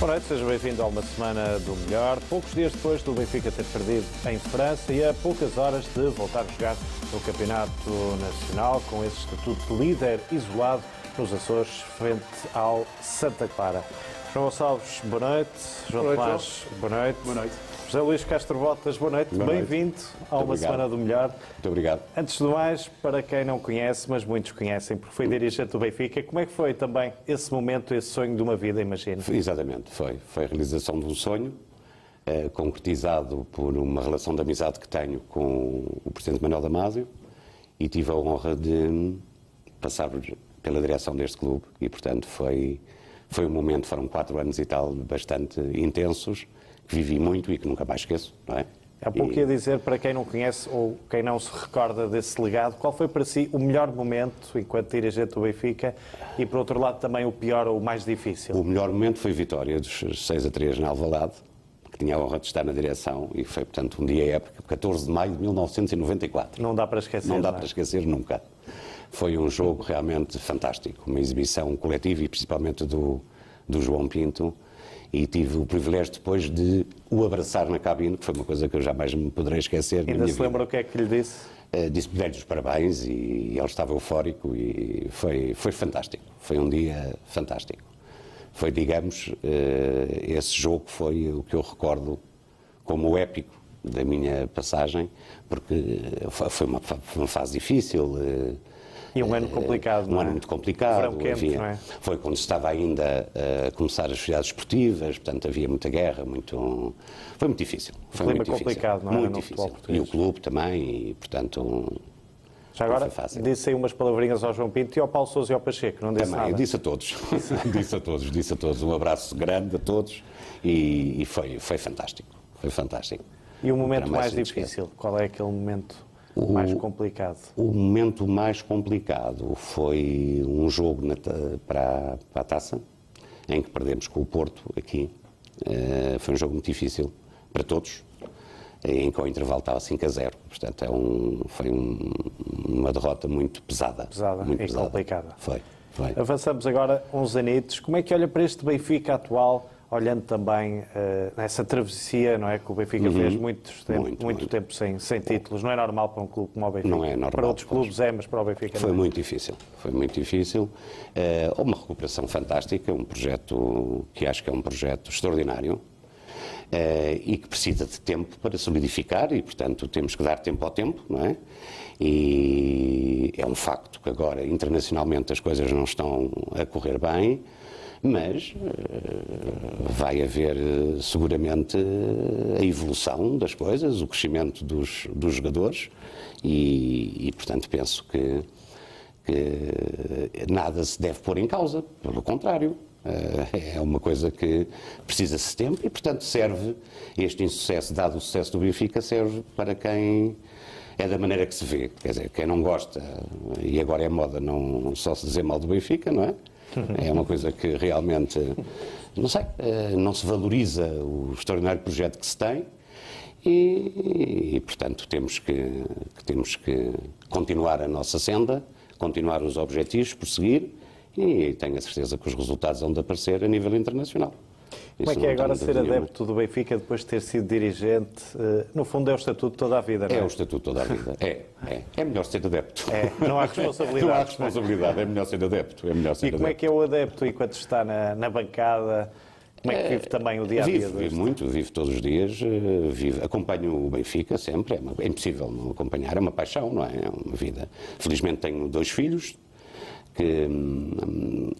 Boa noite, seja bem-vindo a uma semana do melhor. Poucos dias depois do Benfica ter perdido em França e a poucas horas de voltar a jogar no Campeonato Nacional com esse estatuto de líder isolado nos Açores frente ao Santa Clara. João Gonçalves, boa noite. João Boa noite, Tomás, boa noite. Boa noite. José Luís Castro Botas, boa noite. Bem-vindo a uma obrigado. semana do melhor. Muito obrigado. Antes de mais, para quem não conhece, mas muitos conhecem, porque foi dirigente do Benfica, como é que foi também esse momento, esse sonho de uma vida, imagino? Exatamente, foi. Foi a realização de um sonho, eh, concretizado por uma relação de amizade que tenho com o Presidente Manuel Damasio e tive a honra de passar pela direção deste clube e, portanto, foi, foi um momento, foram quatro anos e tal, bastante intensos, que vivi muito e que nunca mais esqueço, não é? Há pouco E- ia dizer, para quem não conhece ou quem não se recorda desse legado, qual foi para si o melhor momento enquanto dirigente do Benfica e, por outro lado, também o pior ou o mais difícil? O melhor momento foi a vitória dos 6 a 3 na Alvalade, que tinha a honra de estar na direção e foi, portanto, um dia épico, 14 de maio de 1994. Não dá para esquecer. Não dá é? para esquecer nunca. Foi um jogo realmente fantástico, uma exibição coletiva e principalmente do, do João Pinto. E tive o privilégio depois de o abraçar na cabine, que foi uma coisa que eu jamais me poderei esquecer. Ainda se vida. lembra o que é que lhe disse? Eh, Disse-lhe os parabéns e ele estava eufórico e foi, foi fantástico. Foi um dia fantástico. Foi, digamos, eh, esse jogo foi o que eu recordo como o épico da minha passagem, porque foi foi uma, uma fase difícil. eh, E um ano complicado, um não é? ano muito complicado. Quente, havia- não é? Foi quando se estava ainda a começar as atividades esportivas, portanto havia muita guerra, muito... foi muito difícil. Foi clima muito difícil. complicado, não é, Muito no difícil. E o clube também, e portanto... um- Já agora, disse aí umas palavrinhas ao João Pinto e ao Paulo Sousa e ao Pacheco, não disse Também, nada. eu disse a todos. disse a todos, disse a todos. Um abraço grande a todos e, e foi, foi fantástico. Foi fantástico. E o momento mais esquece. difícil? Qual é aquele momento O- mais complicado? O momento mais complicado foi um jogo na para, para a taça, em que perdemos com o Porto aqui. Eh, foi um jogo muito difícil para todos, em que o intervalo estava 5 a 0. Portanto, é um, foi um- uma derrota muito pesada. Pesada muito e pesada. complicada. Foi, foi. Avançamos agora uns anitos. Como é que olha para este Benfica atual, olhando também eh, nessa travessia, não é? Que o Benfica fez muitos tempo- muito, Uhum. Muito, muito. tempo sem, sem títulos. Não é normal para um clube como o Benfica. Não é normal, Para outros clubes é, mas para o Benfica Foi não. é. muito difícil, foi muito difícil. Houve uma recuperação fantástica, um projeto que acho que é um projeto extraordinário eh, e que precisa de tempo para solidificar e, portanto, temos que dar tempo ao tempo, não é? E é um facto que agora, internacionalmente, as coisas não estão a correr bem, mas eh, vai haver eh, seguramente eh, a evolução das coisas, o crescimento dos, dos jogadores e, e, portanto, penso que que nada se deve pôr em causa, pelo contrário. É uma coisa que precisa-se tempo e, portanto, serve, este insucesso, dado o sucesso do Benfica, serve para quem é da maneira que se vê. Quer dizer, quem não gosta, e agora é moda não só se dizer mal do Benfica, não é? É uma coisa que realmente, não sei, eh, não se valoriza o extraordinário projeto que se tem e, e, portanto, temos que, temos que continuar a nossa senda, continuar os objetivos, prosseguir e tenho a certeza que os resultados vão de aparecer a nível internacional. Como é que é agora ser nenhuma. adepto do Benfica depois de ter sido dirigente? Eh, no fundo é o estatuto toda a vida, não É é? o estatuto toda a vida. É, é. É melhor ser adepto. É, não há responsabilidade. Não há responsabilidade, é melhor ser adepto. É melhor ser E como é adepto. que é o adepto enquanto está na, na bancada? Como é que vive também o dia a dia? Vivo, vivo muito, vivo todos os dias, eh, vivo, acompanho o Benfica sempre, é, uma- é impossível não acompanhar, é uma paixão, não é? É uma vida. Felizmente tenho dois filhos que, hum,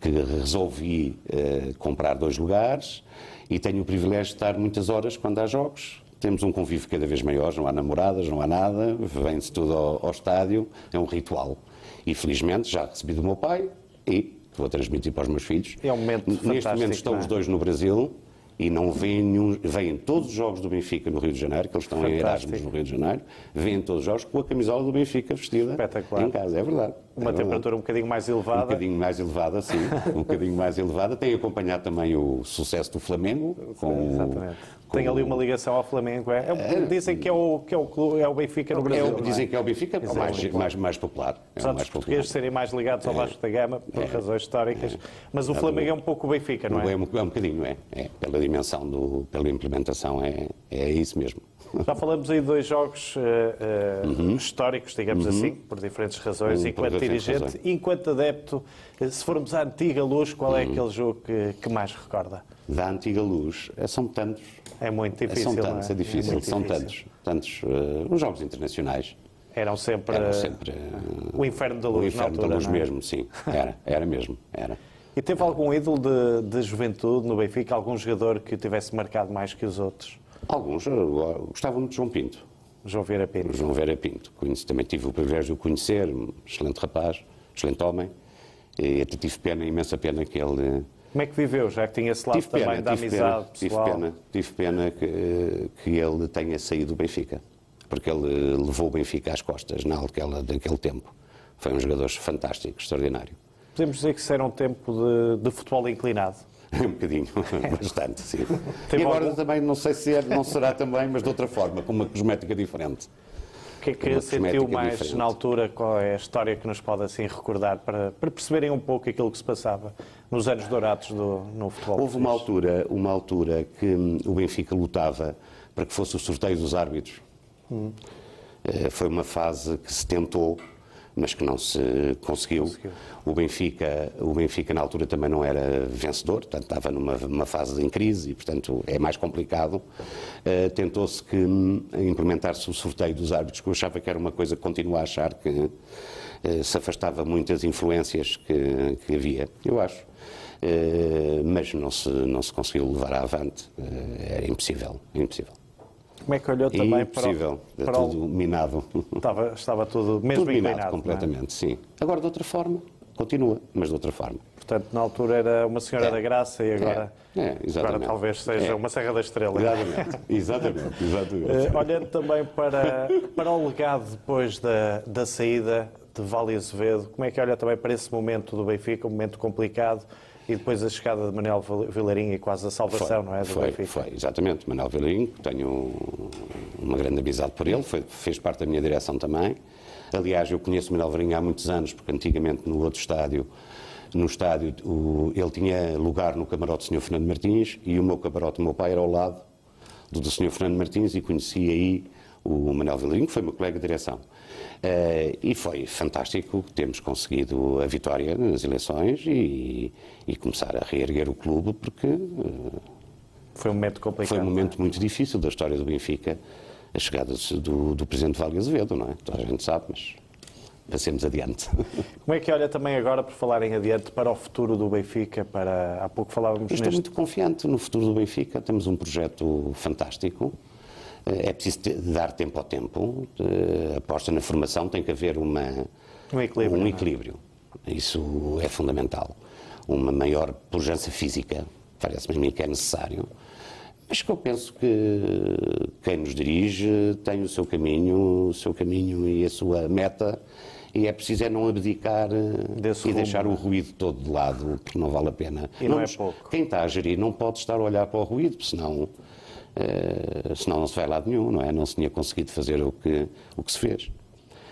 que resolvi eh, comprar dois lugares e tenho o privilégio de estar muitas horas quando há jogos. Temos um convívio cada vez maior, não há namoradas, não há nada, vem-se tudo ao, ao estádio, é um ritual. E felizmente já recebi do meu pai e vou transmitir para os meus filhos. É um momento Neste momento estão é? os dois no Brasil e não vêm nenhum, vêm todos os jogos do Benfica no Rio de Janeiro, que eles estão em Fantástico. Erasmus no Rio de Janeiro, vêm todos os jogos com a camisola do Benfica vestida em casa, é verdade. uma temperatura um bocadinho mais elevada. Um bocadinho mais elevada, sim. um bocadinho mais elevada. Tem acompanhado também o sucesso do Flamengo. Com... Tem ali uma ligação ao Flamengo. É, é, dizem que é o, que é o, é o Benfica no Brasil. É, dizem que é o Benfica é mais, mais, mais popular. É Apesar dos portugueses serem mais ligados ao Vasco da Gama, por razões históricas. Mas o Flamengo é um pouco o Benfica, não é? É um, é um bocadinho, é. é. Pela dimensão, do, pela implementação, é, é isso mesmo. Já falamos aí de dois jogos uh, uh, uhum. históricos, digamos uhum. assim, por diferentes razões, uhum, enquanto dirigente, razões. enquanto adepto. Se formos à antiga luz, qual é uhum. aquele jogo que, que, mais recorda? Da antiga luz, é, são tantos. É muito difícil. São tantos, é, é difícil, é são difícil. tantos. Tantos. Uh, os jogos internacionais. Eram sempre, Eram sempre o inferno da luz. O inferno altura, da luz mesmo, sim. Era, era mesmo. Era. E teve algum ídolo de, de juventude no Benfica? Algum jogador que tivesse marcado mais que os outros? Alguns. Gostavam muito de João Pinto. João Vera Pinto. João Vera Pinto. Conheci, também tive o privilégio de o conhecer, um excelente rapaz, excelente homem. E até tive pena, imensa pena que ele... Como é que viveu, já que tinha esse lado também pena, da amizade pena, pessoal? Tive pena, tive pena que, que ele tenha saído do Benfica, porque ele levou o Benfica às costas naquela, naquele tempo. Foi um jogador fantástico, extraordinário. Podemos dizer que isso era um tempo de, de futebol inclinado? um bocadinho, bastante, sim. Tem e agora algum... também, não sei se é, não será também, mas de outra forma, com uma cosmética diferente. O que é que sentiu mais diferente. na altura? Qual é a história que nos pode assim recordar para, para perceberem um pouco aquilo que se passava nos anos dourados do, no futebol? Houve uma altura, uma altura que hum, o Benfica lutava para que fosse o sorteio dos árbitros. Hum. Foi uma fase que se tentou mas que não se conseguiu. conseguiu. O, Benfica, o Benfica, na altura, também não era vencedor, portanto, estava numa fase em crise e, portanto, é mais complicado. Uh, Tentou-se que hum, implementar-se o sorteio dos árbitros, que eu achava que era uma coisa que continuo a achar que uh, se afastava muitas influências que, que havia, eu acho. Uh, mas não se, não se conseguiu levar avante, era impossível, impossível. Como é que olhou também Impossível, para o... Para tudo o... minado. Estava, estava tudo mesmo tudo minado, é? completamente, é? sim. Agora, de outra forma, continua, mas de outra forma. Portanto, na altura era uma Senhora é. da Graça e agora, é. É, agora talvez seja é. uma Serra da Estrela. Exatamente, exatamente. exatamente. Uh, olhando também para, para o legado depois da, da saída de Vale Azevedo, como é que olha também para esse momento do Benfica, um momento complicado, e depois a chegada de Manuel Vilarinho e quase a salvação, foi, não é? Do foi, Benfica. foi, exatamente. Manuel Vilarinho, tenho uma grande amizade por ele, foi, fez parte da minha direção também. Aliás, eu conheço Manuel Vilarinho há muitos anos, porque antigamente no outro estádio, no estádio, o, ele tinha lugar no camarote do Sr. Fernando Martins e o meu camarote do meu pai era ao lado do do Sr. Fernando Martins e conheci aí o Manuel Vilarinho, que foi meu colega de direção. Uh, e foi fantástico termos conseguido a vitória nas eleições e, e começar a reerguer o clube, porque. Uh, foi um momento complicado. Foi um momento é? muito difícil da história do Benfica, a chegada do, do Presidente Vale Azevedo, não é? Toda a gente sabe, mas passemos adiante. Como é que olha também agora, por falar em adiante, para o futuro do Benfica? Para... Há pouco falávamos Eu estou neste... muito confiante no futuro do Benfica. Temos um projeto fantástico. É preciso dar tempo ao tempo. A aposta na formação tem que haver uma, um equilíbrio. Um é? equilíbrio. Isso é fundamental. Uma maior pujança física, parece-me a mim que é necessário. Mas que eu penso que quem nos dirige tem o seu caminho, o seu caminho e a sua meta, e é preciso é não abdicar Desse e rumo. deixar o ruído todo de lado, porque não vale a pena. E não, não é pouco. Quem está a gerir não pode estar a olhar para o ruído, senão senão não se vai a lado nenhum, não é? Não se tinha conseguido fazer o que, o que se fez.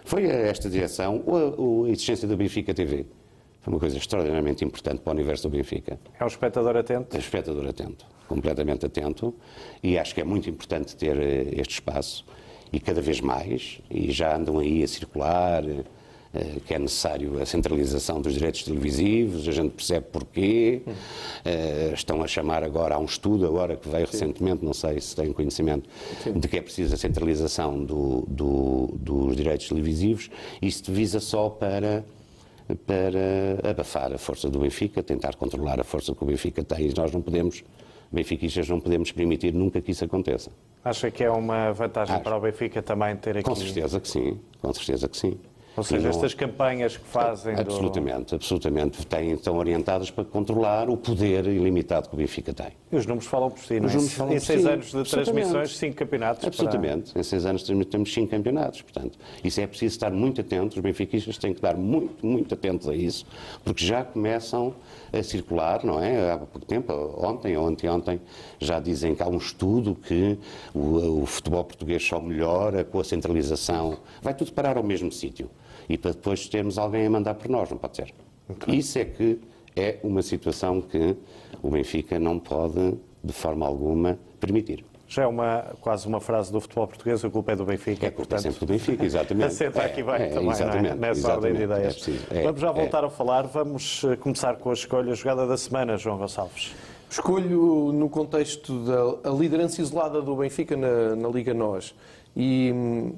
Foi esta direção, ou a, a existência da Benfica TV, foi uma coisa extraordinariamente importante para o universo do Benfica. É um espectador atento? É um espectador atento, completamente atento, e acho que é muito importante ter eh, este espaço, e cada vez mais, e já andam aí a circular eh, que é necessário a centralização dos direitos televisivos, a gente percebe porquê. Uh, estão a chamar agora, há um estudo agora que veio Sim. recentemente, não sei se têm conhecimento, Sim. de que é preciso a centralização do, do, dos direitos televisivos. Isto visa só para para abafar a força do Benfica, tentar controlar a força que o Benfica tem. E nós não podemos, benfiquistas, não podemos permitir nunca que isso aconteça. Acha que é uma vantagem Acho. para o Benfica também ter aqui... Com certeza que sim, com certeza que sim. Ou seja, estas campanhas que fazem. Absolutamente, do... absolutamente. Têm, estão orientadas para controlar o poder ilimitado que o Benfica tem. E os números falam por si, não é? Os falam em seis si. anos de transmissões, cinco campeonatos. Absolutamente. Para... Em seis anos temos cinco campeonatos. Portanto, isso é preciso estar muito atentos. Os benfiquistas têm que estar muito, muito atentos a isso, porque já começam a circular, não é? Há pouco tempo, ontem ou anteontem, já dizem que há um estudo que o, o futebol português só melhora com a centralização. Vai tudo parar ao mesmo sítio. E para depois termos alguém a mandar por nós, não pode ser. Okay. Isso é que é uma situação que o Benfica não pode, de forma alguma, permitir. Já é uma, quase uma frase do futebol português, a culpa é do Benfica. É, portanto, é sempre do Benfica, exatamente. Assenta aqui bem é, também, é? nessa exatamente, ordem de ideias. É vamos já voltar a falar, vamos eh, começar com a escolha, a jogada da semana, João Gonçalves. Escolho no contexto da liderança isolada do Benfica na, na Liga NOS. E hum,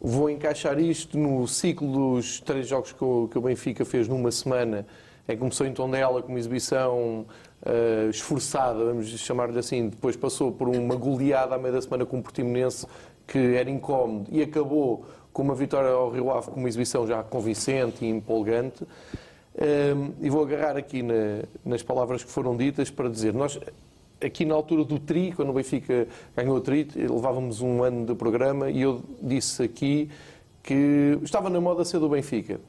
vou encaixar isto no ciclo dos três jogos que o, que o Benfica fez numa semana. É, começou em Tondela com uma exibição uh, esforçada, vamos chamar-lhe assim. Depois passou por uma goleada à meia da semana com o Portimonense, que era incómodo, e acabou com uma vitória ao Rio Ave com uma exibição já convincente e empolgante. Um, e vou agarrar aqui na, nas palavras que foram ditas para dizer: nós, aqui na altura do Tri, quando o Benfica ganhou o Tri, levávamos um ano de programa e eu disse aqui que estava na moda ser do Benfica.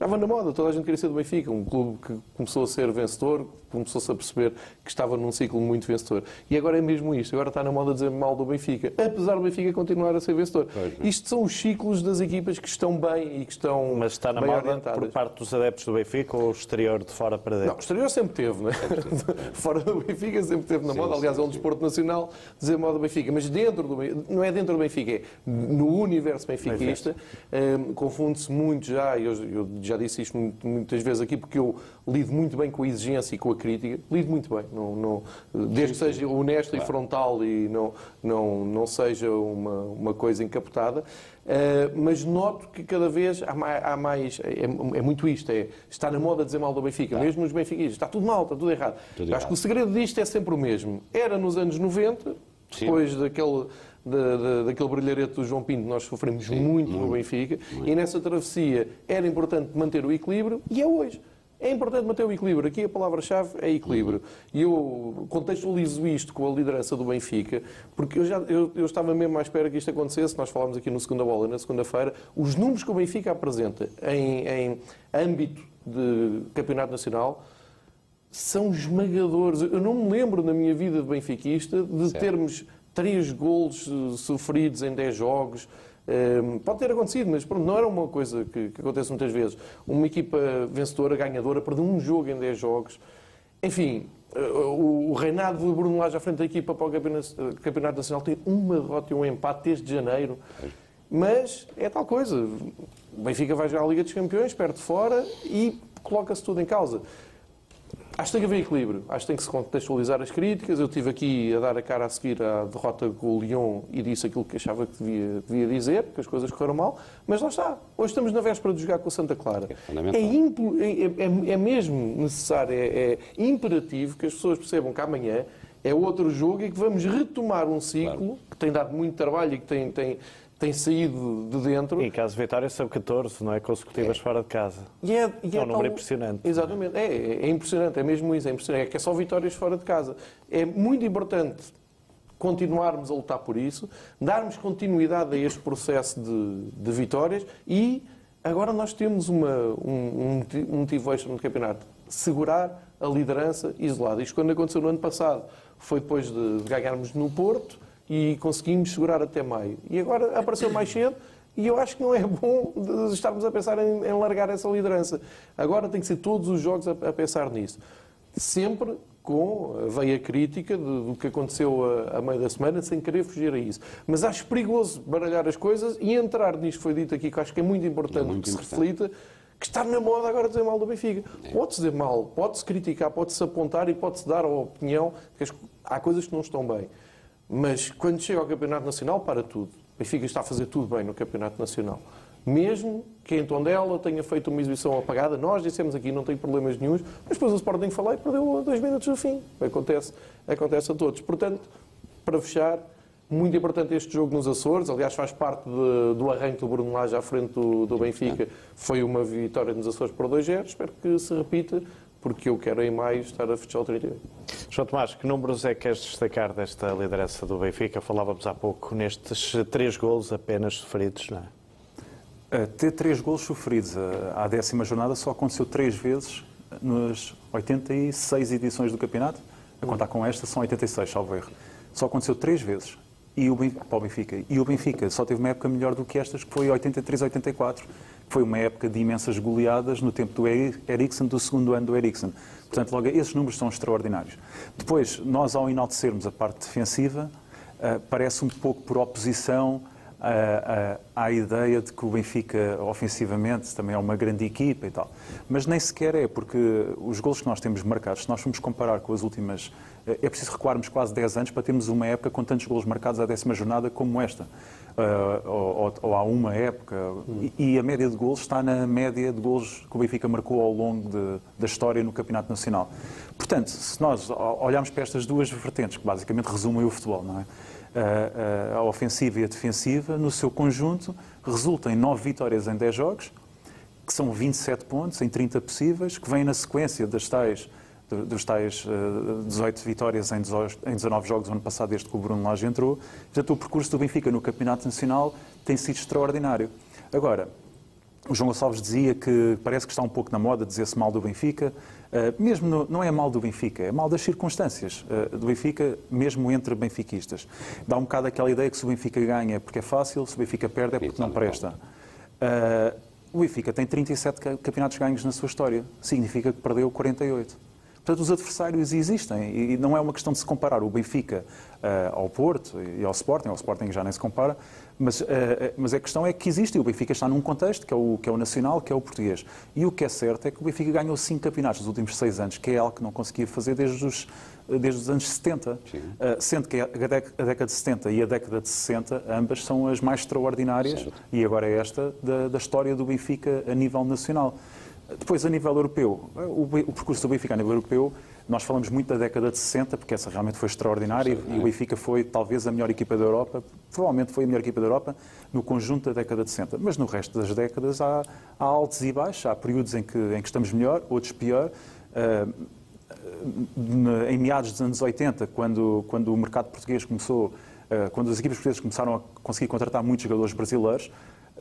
Estava na moda, toda a gente queria ser do Benfica, um clube que começou a ser vencedor, começou-se a perceber que estava num ciclo muito vencedor. E agora é mesmo isto, agora está na moda dizer mal do Benfica, apesar do Benfica continuar a ser vencedor. É. Isto são os ciclos das equipas que estão bem e que estão Mas está na moda orientadas. por parte dos adeptos do Benfica ou o exterior de fora para dentro? Não, o exterior sempre teve, não é? fora do Benfica sempre teve na sim, moda, aliás é um desporto nacional dizer mal do Benfica, mas dentro do não é dentro do Benfica, é no universo benfiquista, um, confunde-se muito já, eu, eu já disse isto muitas vezes aqui, porque eu lido muito bem com a exigência e com a crítica, lido muito bem, não, não, desde que seja honesto claro. e frontal e não, não, não seja uma, uma coisa encapotada. Uh, mas noto que cada vez há mais, há mais é, é, muito isto, é, está na moda dizer mal do Benfica, tá. mesmo nos benfiquistas, está tudo mal, está tudo errado. Tudo acho errado. que o segredo disto é sempre o mesmo. Era nos anos 90, depois Sim. daquele da, da, daquele brilharete do João Pinto, nós sofremos Sim, muito, muito no Benfica, muito. e nessa travessia era importante manter o equilíbrio, e é hoje. É importante manter o equilíbrio. Aqui a palavra-chave é equilíbrio. E eu contextualizo isto com a liderança do Benfica, porque eu, já, eu, eu estava mesmo à espera que isto acontecesse. Nós falámos aqui no Segunda Bola, na segunda-feira. Os números que o Benfica apresenta em, em âmbito de campeonato nacional são esmagadores. Eu não me lembro na minha vida de benfiquista de certo. termos três golos eh, sofridos em 10 jogos. Ehm, pode ter acontecido, mas pronto, não era uma coisa que, que, acontece muitas vezes. Uma equipa vencedora, ganhadora, perdeu um jogo em 10 jogos. Enfim, eh, o, o reinado do Bruno Lage à frente da equipa para o campeonato, campeonato Nacional tem uma derrota e um empate desde janeiro. Mas é tal coisa. O Benfica vai jogar a Liga dos Campeões, perto de fora e coloca-se tudo em causa. Acho que tem que haver equilíbrio. Acho que tem que se contextualizar as críticas. Eu estive aqui a dar a cara a seguir à derrota com o Lyon e disse aquilo que achava que devia, devia dizer, que as coisas correram mal, mas lá está. Hoje estamos na véspera de jogar com o Santa Clara. É, é, é, é, é mesmo necessário, é, é, imperativo que as pessoas percebam que amanhã é outro jogo e que vamos retomar um ciclo claro. que tem dado muito trabalho e que tem, tem, tem saído de dentro. E em caso de vitória são 14, não é? Consecutivas é. fora de casa. E é, e é, é um número impressionante. Exatamente. É, é, impressionante, é mesmo isso, é impressionante. É que é só vitórias fora de casa. É muito importante continuarmos a lutar por isso, darmos continuidade a este processo de, de vitórias e agora nós temos uma, um, um motivo extra no campeonato. Segurar a liderança isolada. Isto quando aconteceu no ano passado foi depois de, de ganharmos no Porto, e conseguimos segurar até maio. E agora apareceu mais cedo e eu acho que não é bom estarmos a pensar em, em largar essa liderança. Agora tem que ser todos os jogos a, a pensar nisso. Sempre com a veia crítica do que aconteceu a, a, meio da semana, sem querer fugir a isso. Mas acho perigoso baralhar as coisas e entrar nisto que foi dito aqui, que acho que é muito importante é muito que importante. se reflita, que está na moda agora dizer mal do Benfica. É. Pode-se dizer mal, pode-se criticar, pode-se apontar e pode-se dar a opinião que há coisas que não estão bem. Mas quando chega ao Campeonato Nacional, para tudo. O Benfica está a fazer tudo bem no Campeonato Nacional. Mesmo que em Tondela tenha feito uma exibição apagada, nós dissemos aqui não tem problemas nenhums, mas depois o Sporting falou e perdeu dois minutos do fim. Acontece, acontece a todos. Portanto, para fechar, Muito importante este jogo nos Açores, aliás, faz parte de, do arranque do Bruno Lage à frente do, do Benfica. Foi uma vitória nos Açores por 2-0. Espero que se repita, porque eu quero em maio estar a fechar o 38. João Tomás, que números é que queres destacar desta liderança do Benfica? Falávamos há pouco nestes três golos apenas sofridos, não é? Ter três golos sofridos à décima jornada só aconteceu três vezes nas 86 edições do campeonato. A contar com esta são 86, salvo erro. Só aconteceu três vezes e o Benfica, para o Benfica. E o Benfica só teve uma época melhor do que estas, que foi 83-84, que foi uma época de imensas goleadas no tempo do Eriksen, do segundo ano do Eriksen. Portanto, logo, esses números são extraordinários. Depois, nós, ao enaltecermos a parte defensiva, uh, parece um pouco por oposição à ideia de que o Benfica, ofensivamente, também é uma grande equipa e tal. Mas nem sequer é, porque os gols que nós temos marcados, se nós formos comparar com as últimas é preciso recuarmos quase 10 anos para termos uma época com tantos golos marcados à décima jornada como esta. Uh, ou, ou, há uma época. E, e, a média de golos está na média de golos que o Benfica marcou ao longo de, da história no Campeonato Nacional. Portanto, se nós olharmos para estas duas vertentes, que basicamente resumem o futebol, não é? Uh, uh, a ofensiva e a defensiva, no seu conjunto, resultam em 9 vitórias em 10 jogos, que são 27 pontos em 30 possíveis, que vêm na sequência das tais dos tais 18 eh, vitórias em 19 jogos no ano passado, desde que o Bruno Lage entrou. Portanto, o percurso do Benfica no Campeonato Nacional tem sido extraordinário. Agora, o João Gonçalves dizia que parece que está um pouco na moda dizer-se mal do Benfica. Uh, mesmo no, não é mal do Benfica, é mal das circunstâncias uh, do Benfica, mesmo entre benfiquistas. Dá um bocado aquela ideia que se o Benfica ganha é porque é fácil, se o Benfica perde é porque não presta. O Benfica tem 37 campeonatos ganhos na sua história. Significa que perdeu 48. Portanto, os adversários existem e não é uma questão de se comparar o Benfica uh, ao Porto e ao Sporting, ao Sporting já nem se compara, mas, uh, mas a questão é que existe e o Benfica está num contexto que é, o, que é o nacional, que é o português. E o que é certo é que o Benfica ganhou cinco campeonatos nos últimos seis anos, que é algo que não conseguia fazer desde os, desde os anos 70. Uh, sendo que a década de 70 e a década de 60, ambas são as mais extraordinárias, certo. e agora é esta da, da história do Benfica a nível nacional. Depois, a nível europeu, o, percurso do Benfica a nível europeu, nós falamos muito da década de 60, porque essa realmente foi extraordinária e o Benfica foi talvez a melhor equipa da Europa, provavelmente foi a melhor equipa da Europa no conjunto da década de 60. Mas no resto das décadas há, há altos e baixos, há períodos em que, em que estamos melhor, outros pior. Uh, em meados dos anos 80, quando, quando o mercado português começou, uh, quando as equipas portuguesas começaram a conseguir contratar muitos jogadores brasileiros,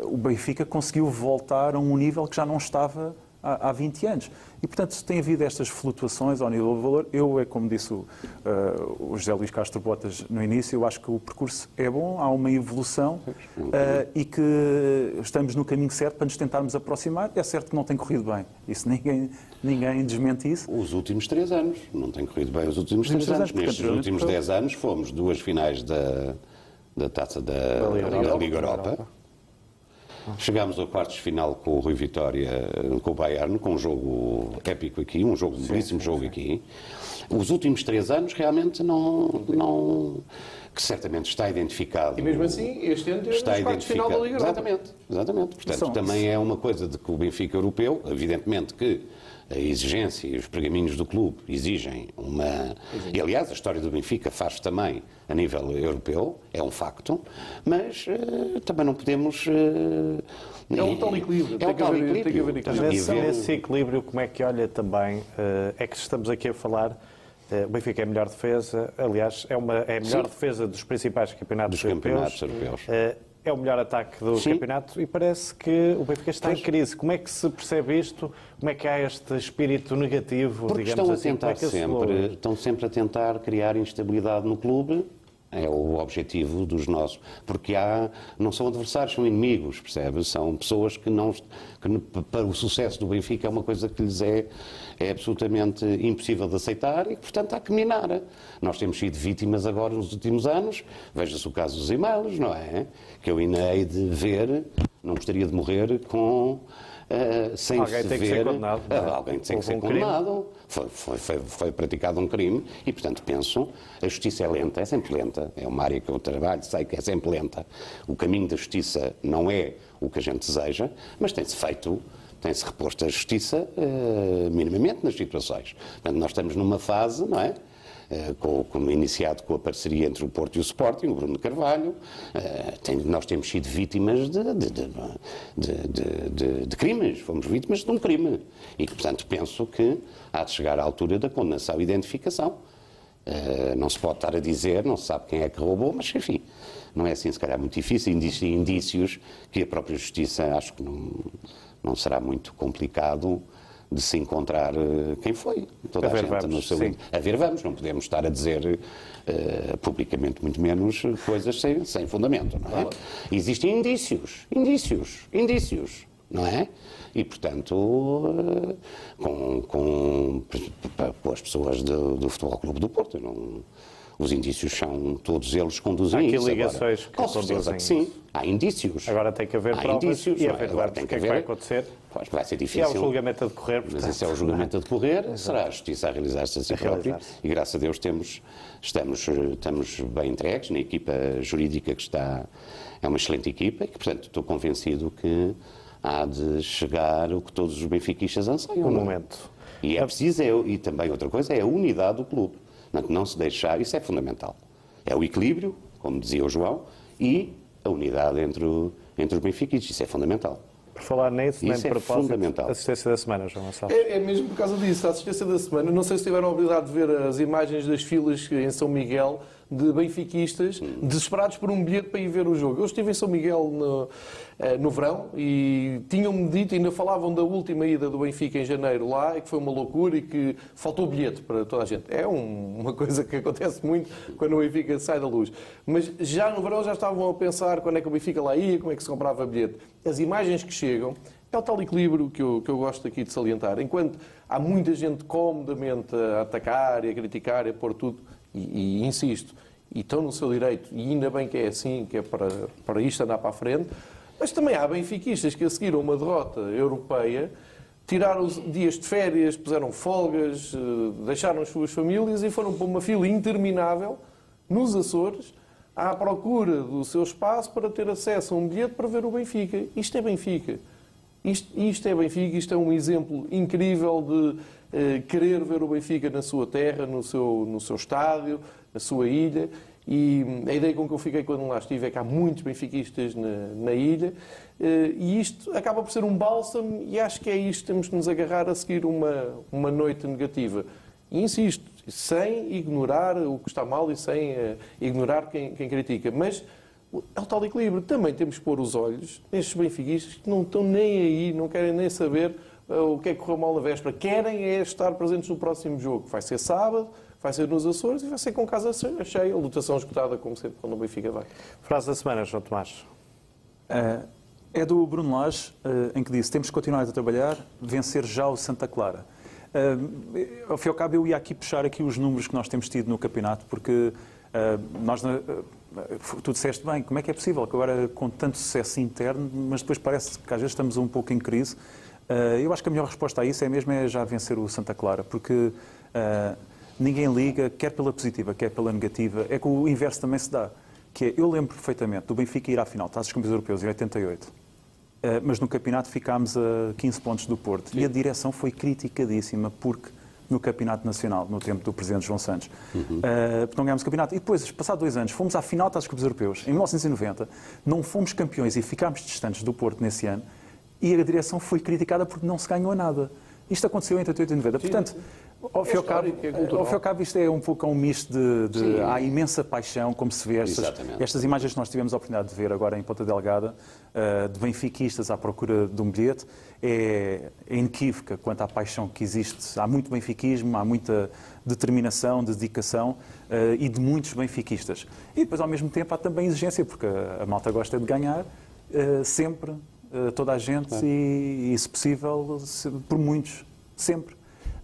o Benfica conseguiu voltar a um nível que já não estava há, há 20 anos. E, portanto, tem havido estas flutuações ao nível do valor. Eu, é como disse o, uh, o José Luís Castro Botas no início, eu acho que o percurso é bom, há uma evolução uh, e que estamos no caminho certo para nos tentarmos aproximar. É certo que não tem corrido bem. Isso ninguém, ninguém desmente isso. Os últimos três anos. Não tem corrido bem os últimos três, três anos. anos. Nestes últimos dez anos fomos duas finais da, da taça da, da Liga, Liga, Liga Europa. Europa Chegámos ao quartos de final com o Rui Vitória, com o Bayern, com um jogo épico aqui, um jogo, um belíssimo jogo aqui. Os últimos três anos realmente não, não que certamente está identificado. E mesmo assim, este ano está identificado. final da Liga Exatamente, exatamente. Portanto, também é uma coisa de que o Benfica europeu, evidentemente que a exigência e os pergaminhos do clube exigem uma. E, aliás, a história do Benfica faz também a nível europeu, é um facto, mas uh, também não podemos. Uh, é um tal equilíbrio. É um tal equilíbrio. Nesse, nesse equilíbrio, como é que olha também? Uh, é que estamos aqui a falar. O Benfica é a melhor defesa, aliás, é, uma, é a melhor Sim. defesa dos principais campeonatos dos europeus. Campeonatos europeus é o melhor ataque do Sim. campeonato e parece que o Benfica está pois. em crise. Como é que se percebe isto? Como é que há este espírito negativo, Porque digamos estão assim? A tentar é sempre, estão sempre a tentar criar instabilidade no clube é o objetivo dos nossos. Porque há, não são adversários, são inimigos, percebe? São pessoas que não. Que, para o sucesso do Benfica é uma coisa que lhes é, é absolutamente impossível de aceitar e que, portanto, há que minar. Nós temos sido vítimas agora nos últimos anos, veja-se o caso dos e-mails, não é? Que eu ainda hei de ver, não gostaria de morrer com uh, sem alguém se tem ver. Que ser condenado, uh, alguém tem que ser um condenado. Foi, foi, foi, foi, praticado um crime e, portanto, penso, a justiça é lenta, é sempre lenta. É uma área que eu trabalho, sei que é sempre lenta. O caminho da justiça não é o que a gente deseja, mas tem-se feito tem-se reposto a justiça uh, minimamente nas situações. Portanto, nós estamos numa fase, não é? Eh, com, com, iniciado com a parceria entre o Porto e o Sporting, o Bruno Carvalho. Eh, tem, nós temos sido vítimas de, de, de, crimes, fomos vítimas de um crime. E, portanto, penso que há de chegar à altura da condenação e identificação. Uh, não se pode estar a dizer, não se sabe quem é que roubou, mas enfim, não é assim se calhar muito difícil. Indícios que a própria Justiça acho que não, não será muito complicado de se encontrar uh, quem foi. Toda a, a gente vamos, no seu sim. A ver, vamos, não podemos estar a dizer uh, publicamente, muito menos, coisas sem, sem fundamento, não é? Claro. Existem indícios, indícios, indícios, não é? E, portanto, uh, com, com, com, as pessoas do, do Futebol Clube do Porto, não os indícios são todos eles conduzem Há aqui ligações agora, que com certeza que sim. Há indícios. Agora tem que haver Há provas indícios, e haver agora tem que, haver. É que vai acontecer. Pois vai ser E difícil. é o julgamento a decorrer. Mas portanto, esse é o julgamento a decorrer, será a justiça a realizar-se a si A própria. E graças a Deus temos, estamos, estamos bem entregues na equipa jurídica que está. É uma excelente equipa e que, portanto, estou convencido que há de chegar o que todos os benfiquistas anseiam. Um é? momento. E é preciso, é- e também outra coisa, é a unidade do clube. Portanto, não se deixar, isso é fundamental. É o equilíbrio, como dizia o João, e a unidade entre, o, entre os benfiquistas. Isso é fundamental. Por falar nisso, nem Isso é propósito, fundamental. assistência da semana, João Gonçalves. É, é mesmo por causa disso, a assistência da semana. Não sei se tiveram a habilidade de ver as imagens das filas em São Miguel de benfiquistas desesperados por um bilhete para ir ver o jogo. Eu estive em São Miguel no, eh, no verão e tinham-me dito, ainda falavam da última ida do Benfica em janeiro lá, e que foi uma loucura e que faltou bilhete para toda a gente. É um- uma coisa que acontece muito quando o Benfica sai da luz. Mas já no verão já estavam a pensar quando é que o Benfica lá ia, como é que se comprava bilhete. As imagens que chegam é o tal equilíbrio que eu, que eu gosto aqui de salientar. Enquanto há muita gente comodamente a atacar e a criticar e a pôr tudo, e, e insisto, e estão no seu direito, e ainda bem que é assim, que é para, para isto andar para a frente, mas também há benfiquistas que a seguir a uma derrota europeia tiraram dias de férias, puseram folgas, eh, deixaram as suas famílias e foram para uma fila interminável nos Açores à procura do seu espaço para ter acesso a um bilhete para ver o Benfica. Isto é Benfica. Isto, isto é Benfica, isto é um exemplo incrível de eh, querer ver o Benfica na sua terra, no seu, no seu estádio, na sua ilha. E hum, a ideia com que eu fiquei quando lá estive é que há muitos benfiquistas na, na ilha eh, e isto acaba por ser um bálsamo e acho que é isto que temos que nos agarrar a seguir uma, uma noite negativa. E insisto, sem ignorar o que está mal e sem eh, ignorar quem, quem critica. Mas é o tal equilíbrio. Também temos que pôr os olhos nestes benfiquistas que não estão nem aí, não querem nem saber eh, o que é que correu mal na véspera. Querem é estar presentes no próximo jogo, que vai ser sábado, vai ser nos Açores e vai ser com casa cheia, lotação esgotada, como sempre, quando o Benfica vai. Frase da semana, João Tomás. Eh, é do Bruno Lage, eh, em que disse: temos que continuar a trabalhar, vencer já o Santa Clara. Eh, ao fim e ao cabo, eu ia aqui puxar aqui os números que nós temos tido no campeonato, porque nós, na- tu disseste bem, como é que é possível que agora com tanto sucesso interno, mas depois parece que às vezes estamos um pouco em crise. Eh, eu acho que a melhor resposta a isso é mesmo é já vencer o Santa Clara, porque eh, ninguém liga, quer pela positiva, quer pela negativa. É que o inverso também se dá. Que é, eu lembro perfeitamente do Benfica ir à final, Taças Campeões Europeus, em 88. Uh, mas no campeonato ficámos a 15 pontos do Porto. E a direção foi criticadíssima, porque no campeonato nacional, no tempo do presidente João Santos, uh, porque não ganhámos o campeonato. E depois, passados dois anos, fomos à final das Copas Europeus, em 1990, não fomos campeões e ficámos distantes do Porto nesse ano, e a direção foi criticada porque não se ganhou nada. Isto aconteceu entre 88 e 90. Portanto, ao fim cabo, ao fim ao cabo, isto é um pouco um misto de, de Sim. há imensa paixão, como se vê estas, estas imagens que nós tivemos a oportunidade de ver agora em Ponta Delgada, eh, de benfiquistas à procura de um bilhete, é, é inequívoca quanto à paixão que existe. Há muito benfiquismo, há muita determinação, dedicação eh, e de muitos benfiquistas. E depois, ao mesmo tempo, há também exigência, porque a, malta gosta de ganhar eh, sempre, toda a gente, e, e, se possível, por muitos, sempre.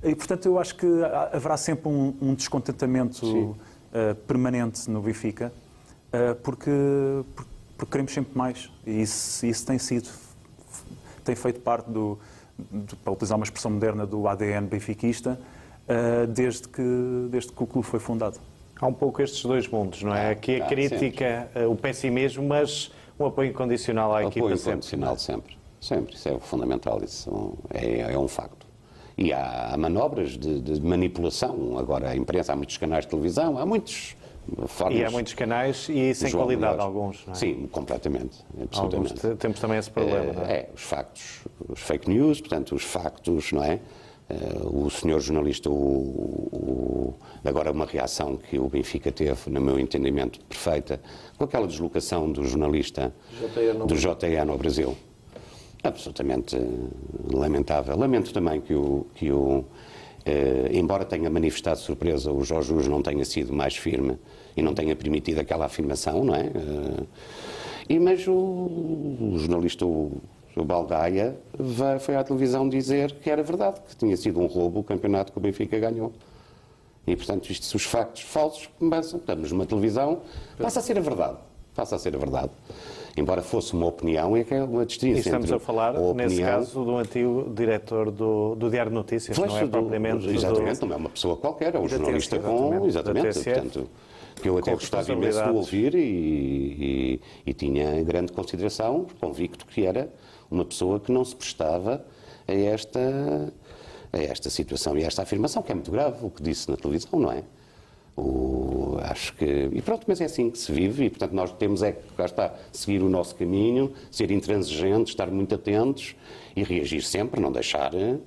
E, portanto, eu acho que haverá sempre um, um descontentamento eh, permanente no Benfica, eh, porque, porque, queremos sempre mais. E isso, isso tem sido, tem feito parte do, do- para utilizar uma expressão moderna, do ADN benfiquista, eh, desde, que, desde que o clube foi fundado. Há um pouco estes dois mundos, não é? Aqui a Ah, crítica, eh, o pessimismo, mas um apoio incondicional à equipa Apoio sempre. incondicional sempre. Sempre. Isso é fundamental. Isso é, é um facto. E há manobras de, de manipulação. Agora, a imprensa, há muitos canais de televisão, há muitos Formas, e há muitos canais e sem qualidade alguns, não é? Sim, completamente. Absolutamente. Alguns temos também esse problema, é, não é? É, os factos, os fake news, portanto, os factos, não é? Uh, o senhor jornalista, o, o, agora uma reação que o Benfica teve, no meu entendimento, perfeita, com aquela deslocação do jornalista JN do JN ao Brasil. Absolutamente uh, lamentável. Lamento também que o, que o uh, embora tenha manifestado surpresa, o Jorge Jus não tenha sido mais firme e não tenha permitido aquela afirmação, não é? e, mas o, o jornalista, o, o Baldaia foi à televisão dizer que era verdade, que tinha sido um roubo o campeonato que o Benfica ganhou. E, portanto, isto, os factos falsos começam, estamos numa televisão, passa a ser a verdade. Passa a ser a verdade. Embora fosse uma opinião, é que é uma distinção. E estamos a falar, a nesse caso, do antigo diretor do, do Diário de Notícias, não é propriamente. Exatamente, do... não é uma pessoa qualquer, é um jornalista com. Exatamente, portanto que eu até gostava imenso de ouvir e, e, e, tinha grande consideração, convicto que era uma pessoa que não se prestava a esta, a esta situação e a esta afirmação, que é muito grave, o que disse na televisão, não é? O, acho que. E pronto, mas é assim que se vive e, portanto, nós temos é que, cá está, seguir o nosso caminho, ser intransigentes, estar muito atentos e reagir sempre, não deixar eh,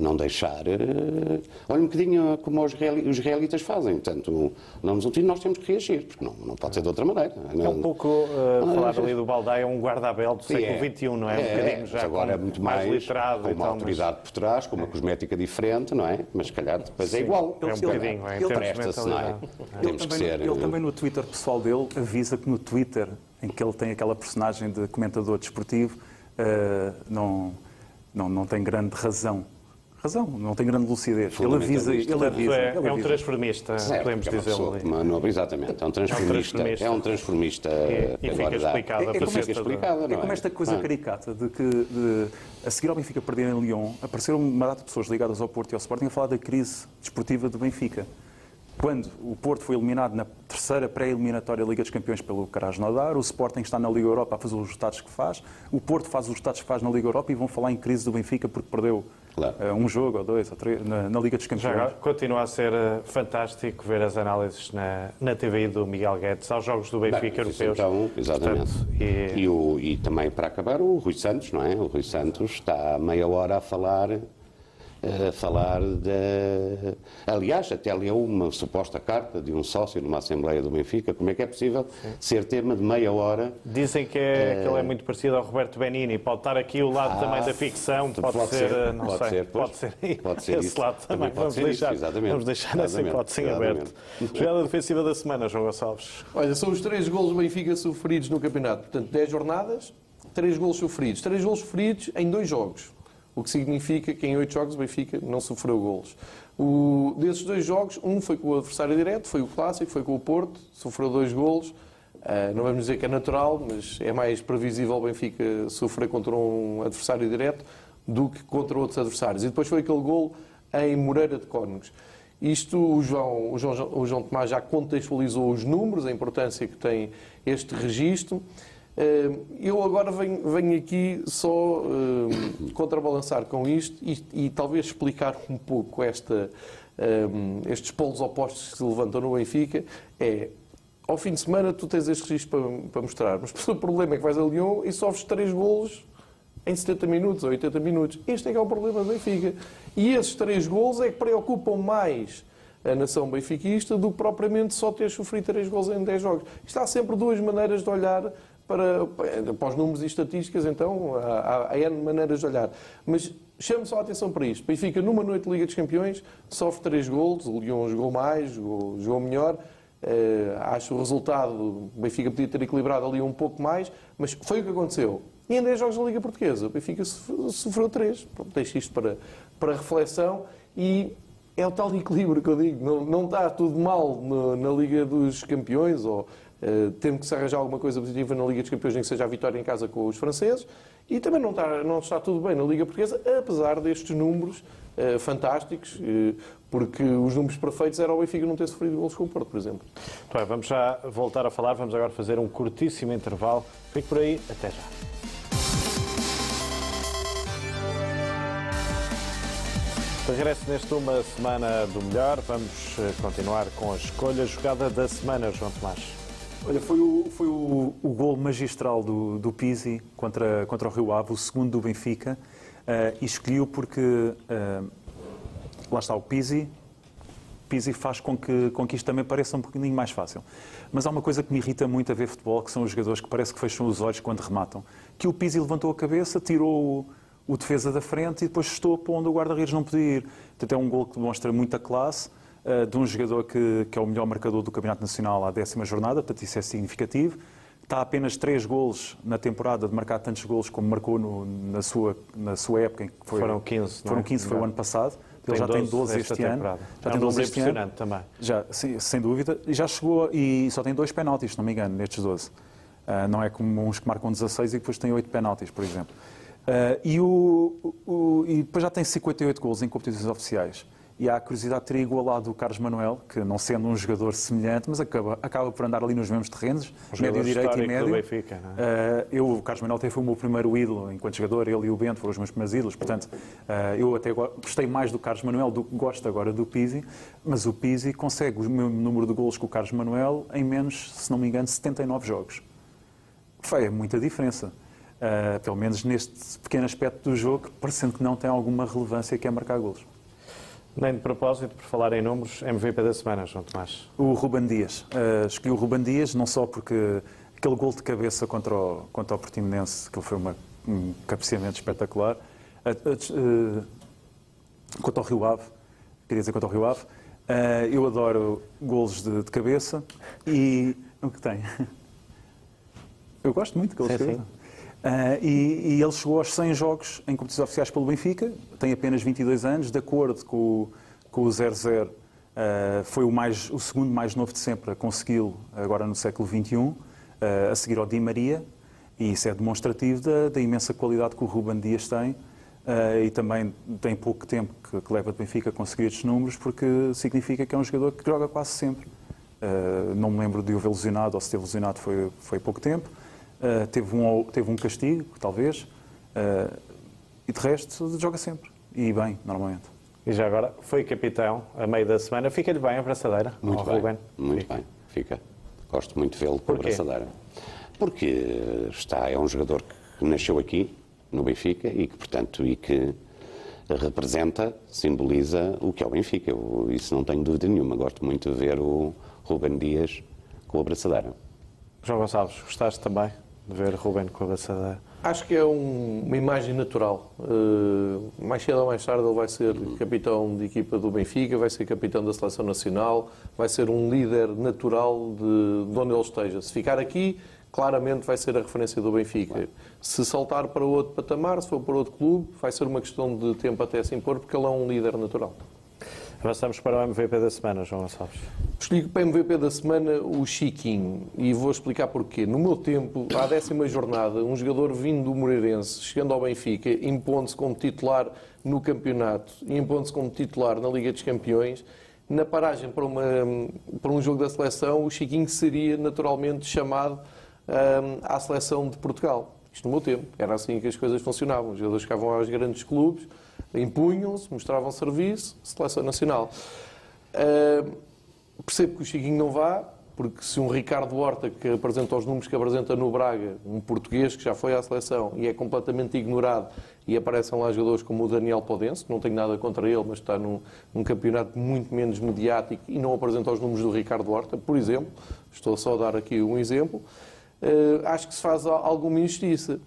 não deixar. Uh, olha um bocadinho como os, israelitas fazem. Portanto, não nos nós temos que reagir, porque não, não pode ser de outra maneira. É um pouco, uh, falar ali do Baldaia, é um guarda-abel do século é, XXI, não é? é um bocadinho já agora com, é muito mais, mais literado. Com uma então, autoridade mas... por trás, com uma cosmética diferente, não é? Mas se calhar depois é Sim, é igual. É um bocadinho, é, ele presta-se, não é? Temos também, que ser, ele também no Twitter pessoal dele avisa que no Twitter, em que ele tem aquela personagem de comentador desportivo, uh, não não, não tem grande razão razão, não tem grande lucidez. Ele avisa, ele avisa. É, ele é um transformista, certo, podemos é dizer. Não, exatamente, é um transformista. É um transformista. É, e fica explicado. É, é, como esta, explicado, é como esta coisa ah. caricata de que de, a seguir ao Benfica perder em Lyon, apareceram uma data de pessoas ligadas ao Porto e ao Sporting a falar da crise desportiva do Benfica quando o Porto foi eliminado na terceira pré-eliminatória Liga dos Campeões pelo Krasnodar, o Sporting está na Liga Europa a fazer os resultados que faz, o Porto faz os resultados que faz na Liga Europa e vão falar em crise do Benfica porque perdeu claro. uh, um jogo ou dois ou três na, na Liga dos Campeões. Já continua a ser uh, fantástico ver as análises na, na TVI do Miguel Guedes aos jogos do Benfica Bem, europeus. Então, exatamente. Portanto, e... E, o, e também para acabar o Rui Santos, não é? O Rui Santos está meia hora a falar a falar de. Aliás, até leu uma suposta carta de um sócio numa Assembleia do Benfica. Como é que é possível Sim. ser tema de meia hora? Dizem que, é, que ele é muito parecido ao Roberto Benini. Pode estar aqui o lado ah, também da ficção, pode, pode ser, ser, não pode sei, ser, pode ser, pode ser esse isso. lado também. também vamos, deixar, isso, vamos deixar essa hipótese em aberto. Jogada defensiva da semana, João Gonçalves. Olha, são os três golos do Benfica sofridos no campeonato. Portanto, 10 jornadas, três golos sofridos. Três golos sofridos em dois jogos o que significa que em oito jogos o Benfica não sofreu golos. O, desses dois jogos, um foi com o adversário direto, foi o clássico, foi com o Porto, sofreu dois golos. Uh, não vamos dizer que é natural, mas é mais previsível o Benfica sofrer contra um adversário direto do que contra outros adversários. E depois foi aquele gol em Moreira de Cónegos. Isto o João, o, João, o João Tomás já contextualizou os números, a importância que tem este registro. Eu agora venho, venho aqui só contrabalançar com isto e, e, talvez explicar um pouco esta, ehm, estes polos opostos que se levantam no Benfica. É, ao fim de semana tu tens este registro para, para mostrar, mas o problema é que vais a Lyon e sofres três golos em 70 minutos ou 80 minutos. Este é que é o problema do Benfica. E esses três golos é que preocupam mais a nação benfiquista do que propriamente só ter sofrido três gols em 10 jogos. Isto há sempre duas maneiras de olhar para, para os números e estatísticas, então há, há N maneiras de olhar. Mas chamo só a atenção para isto. Benfica, numa noite de Liga dos Campeões, sofre três golos, o Lyon jogou mais, jogou, jogou melhor. Uh, acho o resultado, o Benfica podia ter equilibrado ali um pouco mais, mas foi o que aconteceu. E em 10 jogos da Liga Portuguesa, o Benfica sofreu três. Pronto, deixo isto para, para reflexão e é o tal equilíbrio que eu digo. Não, não está tudo mal no, na Liga dos Campeões ou Uh, que se arranjar alguma coisa positiva na Liga dos Campeões, nem que seja a vitória em casa com os franceses. E também não está, não está tudo bem na Liga Portuguesa, apesar destes números uh, fantásticos, uh, porque os números perfeitos era o Benfica não ter sofrido gols com o Porto, por exemplo. Bem, vamos já voltar a falar, vamos agora fazer um curtíssimo intervalo. Fique por aí, até já. Regresso neste uma semana do melhor. Vamos continuar com a escolha jogada da semana, João Tomás. Olha, foi o, foi o, o gol magistral do, do Pizzi contra, contra o Rio Ave, o segundo do Benfica, uh, e escolheu porque uh, lá está o Pizzi. Pizzi faz com que, com que isto também pareça um bocadinho mais fácil. Mas há uma coisa que me irrita muito a ver futebol, que são os jogadores que parece que fecham os olhos quando rematam. Que o Pizzi levantou a cabeça, tirou o defesa da frente e depois estou para onde o guarda-redes não podia ir. Portanto, é um gol que demonstra muita classe de um jogador que, que é o melhor marcador do Campeonato Nacional à décima jornada, portanto isso é significativo. Está a apenas três golos na temporada de marcar tantos golos como marcou no, na, sua, na sua época. Em que foi, foram 15, Foram 15, é? foi o ano passado. Ele já tem 12 este ano. Já é tem 12 este ano. também. Já, sim, sem dúvida. E já chegou e só tem dois penaltis, se não me engano, nestes 12. Uh, não é como uns que marcam 16 e depois têm 8 penaltis, por exemplo. Uh, e, o, o, e, depois já tem 58 gols em competições oficiais. E há a curiosidade de ter igualado o Carlos Manuel, que não sendo um jogador semelhante, mas acaba, acaba por andar ali nos mesmos terrenos, um médio direito e médio. Benfica, é? uh, eu, o Carlos Manuel até foi o meu primeiro ídolo enquanto jogador, ele e o Bento foram os meus primeiros ídolos, portanto, uh, eu até gostei mais do Carlos Manuel do que gosto agora do Pizzi, mas o Pizzi consegue o mesmo número de gols que o Carlos Manuel em menos, se não me engano, 79 jogos. Foi muita diferença. Uh, pelo menos neste pequeno aspecto do jogo, parecendo que não tem alguma relevância, que é marcar golos. Nem de propósito, por falar em números, MVP da semana, João Tomás. O Ruban Dias. Uh, escolhi o Ruban Dias não só porque aquele gol de cabeça contra o, contra o Portimonense, que foi uma, um cabeceamento espetacular, uh, contra o Rio Ave, queria dizer contra o Rio Ave, eu adoro golos de, de, cabeça e o que tem? Eu gosto muito de golos de cabeça. Uh, e, e, ele chegou aos 100 jogos em competições oficiais pelo Benfica, tem apenas 22 anos, de acordo com, com o 0-0, uh, foi o, mais, o segundo mais novo de sempre a consegui-lo agora no século XXI, uh, a seguir ao Di Maria, e isso é demonstrativo da, da imensa qualidade que o Ruben Dias tem, e também tem pouco tempo que, que, leva de Benfica a conseguir estes números, porque significa que é um jogador que joga quase sempre. não me lembro de o ver lesionado, ou se teve lesionado foi, foi pouco tempo, uh, teve, um, teve um castigo, talvez, uh, e de resto joga sempre. E bem, normalmente. E já agora, foi capitão a meio da semana. Fica-lhe bem a braçadeira? Muito bem. Ruben? Muito fica. bem, fica. Gosto muito de vê-lo com a braçadeira. Porque está, é um jogador que nasceu aqui, no Benfica, e que, portanto, e que representa, simboliza o que é o Benfica. Eu, isso não tenho dúvida nenhuma. Gosto muito de ver o Ruben Dias com a braçadeira. João Gonçalves, gostaste também? Ver Ruben com a abraçadeira? Acho que é um, uma imagem natural. Uh, mais cedo ou mais tarde ele vai ser capitão de equipa do Benfica, vai ser capitão da Seleção Nacional, vai ser um líder natural de, de onde ele esteja. Se ficar aqui, claramente vai ser a referência do Benfica. Se saltar para outro patamar, se for para outro clube, vai ser uma questão de tempo até se impor, porque ele é um líder natural. Avançamos para o MVP da semana, João Gonçalves. Escolhi para o MVP da semana o Chiquinho e vou explicar porquê. No meu tempo, à décima jornada, um jogador vindo do Moreirense, chegando ao Benfica, impondo-se como titular no campeonato e impondo-se como titular na Liga dos Campeões, na paragem para, uma, para um jogo da seleção, o Chiquinho seria naturalmente chamado um, à seleção de Portugal. Isto no meu tempo. Era assim que as coisas funcionavam. Os jogadores chegavam aos grandes clubes impunham-se, mostravam serviço, seleção nacional. Uh, percebo que o Chiquinho não vá, porque se um Ricardo Horta, que apresenta os números que apresenta no Braga, um português que já foi à seleção e é completamente ignorado, e aparecem lá jogadores como o Daniel Podense, que não tenho nada contra ele, mas está num, num, campeonato muito menos mediático e não apresenta os números do Ricardo Horta, por exemplo, estou só a dar aqui um exemplo, uh, acho que se faz alguma injustiça.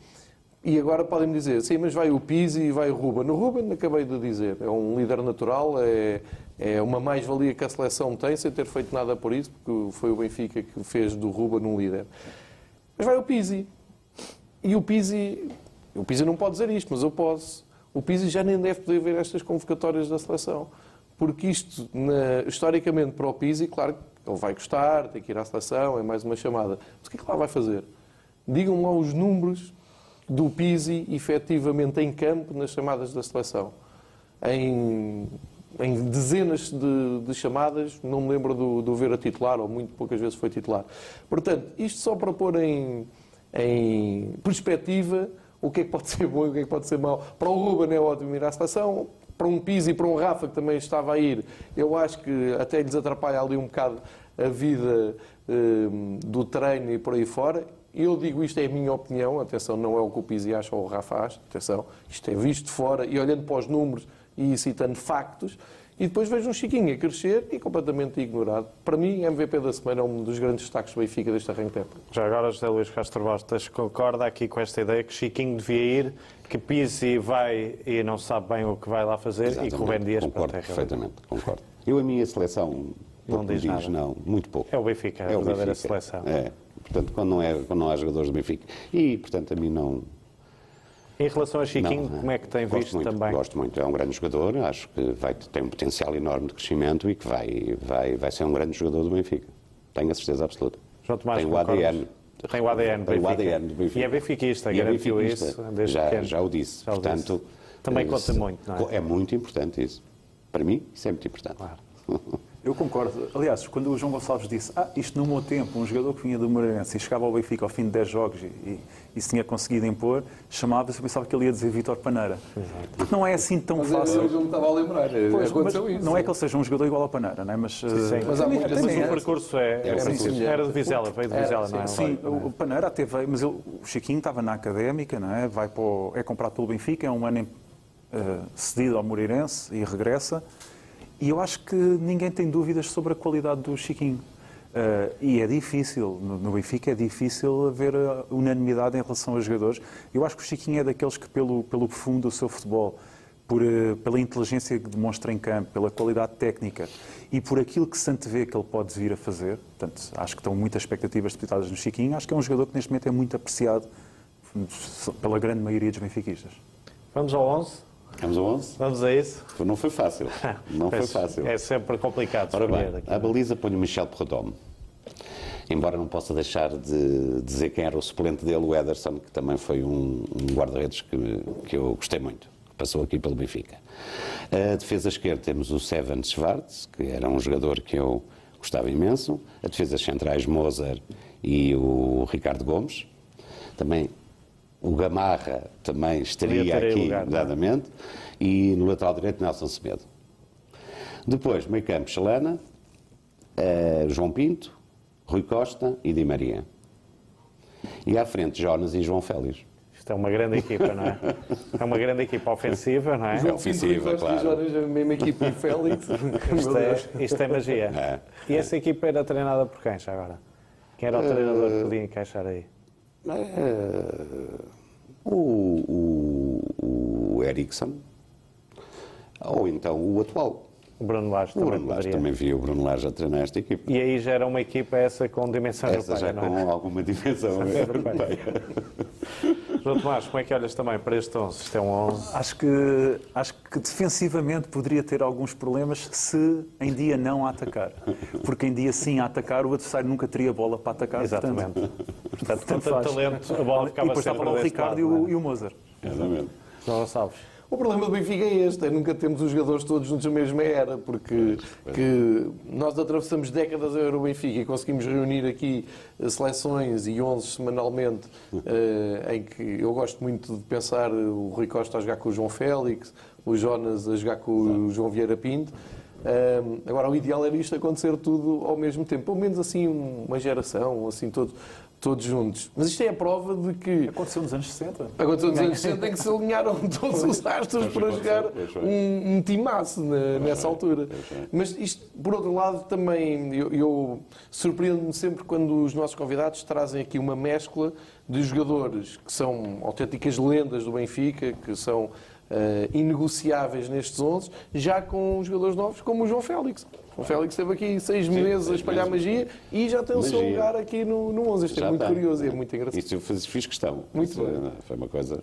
E agora podem-me dizer, sim, mas vai o Pizzi e vai o Ruben. O Ruben, acabei de dizer, é um líder natural, é, é uma mais-valia que a seleção tem, sem ter feito nada por isso, porque foi o Benfica que fez do Ruben um líder. Mas vai o Pizzi. E o Pizzi, o Pizzi não pode dizer isto, mas eu posso. O Pizzi já nem deve poder ver estas convocatórias da seleção. Porque isto, na, historicamente, para o Pizzi, claro que ele vai gostar, tem que ir à seleção, é mais uma chamada. Mas o que é que lá vai fazer? Digam lá os números do Pisi efetivamente em campo nas chamadas da seleção. Em, em dezenas de, de, chamadas, não me lembro do, do ver a titular, ou muito poucas vezes foi titular. Portanto, isto só para pôr em, em perspectiva o que é que pode ser bom e o que é que pode ser mau. Para o Ruben é ótimo ir à seleção, para um Pizzi e para um Rafa que também estava a ir, eu acho que até lhes atrapalha ali um bocado a vida um, do treino e por aí fora. Eu digo isto é a minha opinião, atenção, não é o que o Pizzi acha ou o Rafa acha, atenção, isto é visto de fora e olhando para os números e citando factos, e depois vejo um Chiquinho a crescer e completamente ignorado. Para mim, MVP da semana é um dos grandes destaques do Benfica deste arranque de época. Já agora, José Luís Castro Bastas concorda aqui com esta ideia que Chiquinho devia ir, que Pizzi vai e não sabe bem o que vai lá fazer Exatamente. e que o Ben Dias Concordo é perfeitamente, concordo. Eu, a minha seleção, Não me diz nada. não, muito pouco. É o Benfica, a o verdadeira Benfica. seleção. É, portanto, quando não, é, quando não há jogadores do Benfica. E, portanto, a mim não... Em relação a Chiquinho, não, como é que tem visto muito, também? Gosto muito, é um grande jogador, acho que vai, tem um potencial enorme de crescimento e que vai, vai, vai ser um grande jogador do Benfica. Tenho a certeza absoluta. João Tomás, tem o concordas? ADN. Tem o ADN Tem o. ADN do Benfica. E é benfiquista, E é garantiu benfiquista. isso desde já, pequeno. já o disse. Já o Portanto, disse. Também eh, conta muito, não é? É muito importante isso. Para mim, isso é muito importante. Eu concordo. Aliás, quando o João Gonçalves disse ah, isto no meu tempo, um jogador que vinha do Moreirense e chegava ao Benfica ao fim de 10 jogos e, e, e se tinha conseguido impor, chamava-se, eu pensava que ele ia dizer Vítor Paneira. Porque não é assim tão Mas fácil. eu não me estava a lembrar. Pois, mas Aconteceu isso. não é que ele seja um jogador igual ao Paneira, não é? Mas, Sim, Mas há mas, muitas- mas o percurso é, É, era, sim, sim. era de Vizela, veio de Era, Vizela, não é? Sim, o Paneira até veio, mas ele- o Chiquinho estava na académica, não é? Vai para o- é comprado pelo Benfica, é um ano em- eh, cedido ao Moreirense e regressa. E eu acho que ninguém tem dúvidas sobre a qualidade do Chiquinho. Eh, e é difícil, no, Benfica é difícil haver eh, unanimidade em relação aos jogadores. Eu acho que o Chiquinho é daqueles que, pelo, pelo profundo do seu futebol, por, eh, pela inteligência que demonstra em campo, pela qualidade técnica e por aquilo que se antevê que ele pode vir a fazer, portanto, acho que estão muitas expectativas depositadas no Chiquinho, acho que é um jogador que neste momento é muito apreciado pela grande maioria dos benfiquistas. Vamos ao 11? Vamos ao 11? Vamos a isso? Não foi fácil. Não foi fácil. É sempre complicado Ora bem, aqui. a baliza põe o Michel Perrodome. Embora não possa deixar de dizer quem era o suplente dele, o Ederson, que também foi um, um guarda-redes que, que eu gostei muito, que passou aqui pelo Benfica. A defesa esquerda temos o Seven Schwartz, que era um jogador que eu gostava imenso. A defesa centrais, Moser e o Ricardo Gomes. Também o Gamarra também estaria aqui, lugar, é? E no lateral direito, Nelson Semedo. Depois, meio campo, Chalana, eh, João Pinto, Rui Costa e Di Maria. E à frente, Jonas e João Félix. Isto é uma grande equipa, não é? É uma grande equipa ofensiva, não é? João ofensiva, e claro. Jonas, a mesma equipa e Félix. Isto é, isto é magia. É. E essa equipa era treinada por quem já agora? Quem era o treinador que podia encaixar aí? Eh, o, o, o Ericsson, ou então o atual. O Bruno Lage O também Bruno Lage também via o Bruno Lage a treinar esta equipa. E aí já era uma equipa essa com dimensão Essa europeia, já não é? com alguma dimensão europeia. João Tomás, como é que olhas também para este 11? Isto é um 11. Acho que, acho que defensivamente poderia ter alguns problemas se em dia não a atacar. Porque em dia sim a atacar, o adversário nunca teria bola para atacar. Exatamente. Portanto, Portanto, tanto tanto faz. talento, a bola e ficava depois sempre estava lá o Ricardo lado, e, o, é? e o Moser. Exatamente. João Gonçalves. O problema do Benfica é este, é nunca temos os jogadores todos juntos na mesma era, porque que nós atravessamos décadas a ver o Benfica e conseguimos reunir aqui eh, seleções e 11 semanalmente, eh, em que eu gosto muito de pensar o Rui Costa a jogar com o João Félix, o Jonas a jogar com o João Vieira Pinto. Ahm, agora, o ideal era isto acontecer tudo ao mesmo tempo, pelo menos assim uma geração, assim todos, todos juntos. Mas isto é a prova de que Aconteceu nos anos 60. Agora, nos anos 60 em que se alinharam todos os astros para jogar um, um timaço na- nessa altura. Mas isto, por outro lado, também eu, eu surpreendo-me sempre quando os nossos convidados trazem aqui uma mescla de jogadores que são autênticas lendas do Benfica, que são eh, inegociáveis nestes 11, já com jogadores novos como o João Félix. O João Félix esteve aqui seis meses a espalhar meses. magia e já tem o seu lugar aqui no, no 11. Isto é Já muito tem. curioso e é muito engraçado. Isso eu fiz, fiz questão. Muito Isso, bem. Foi uma coisa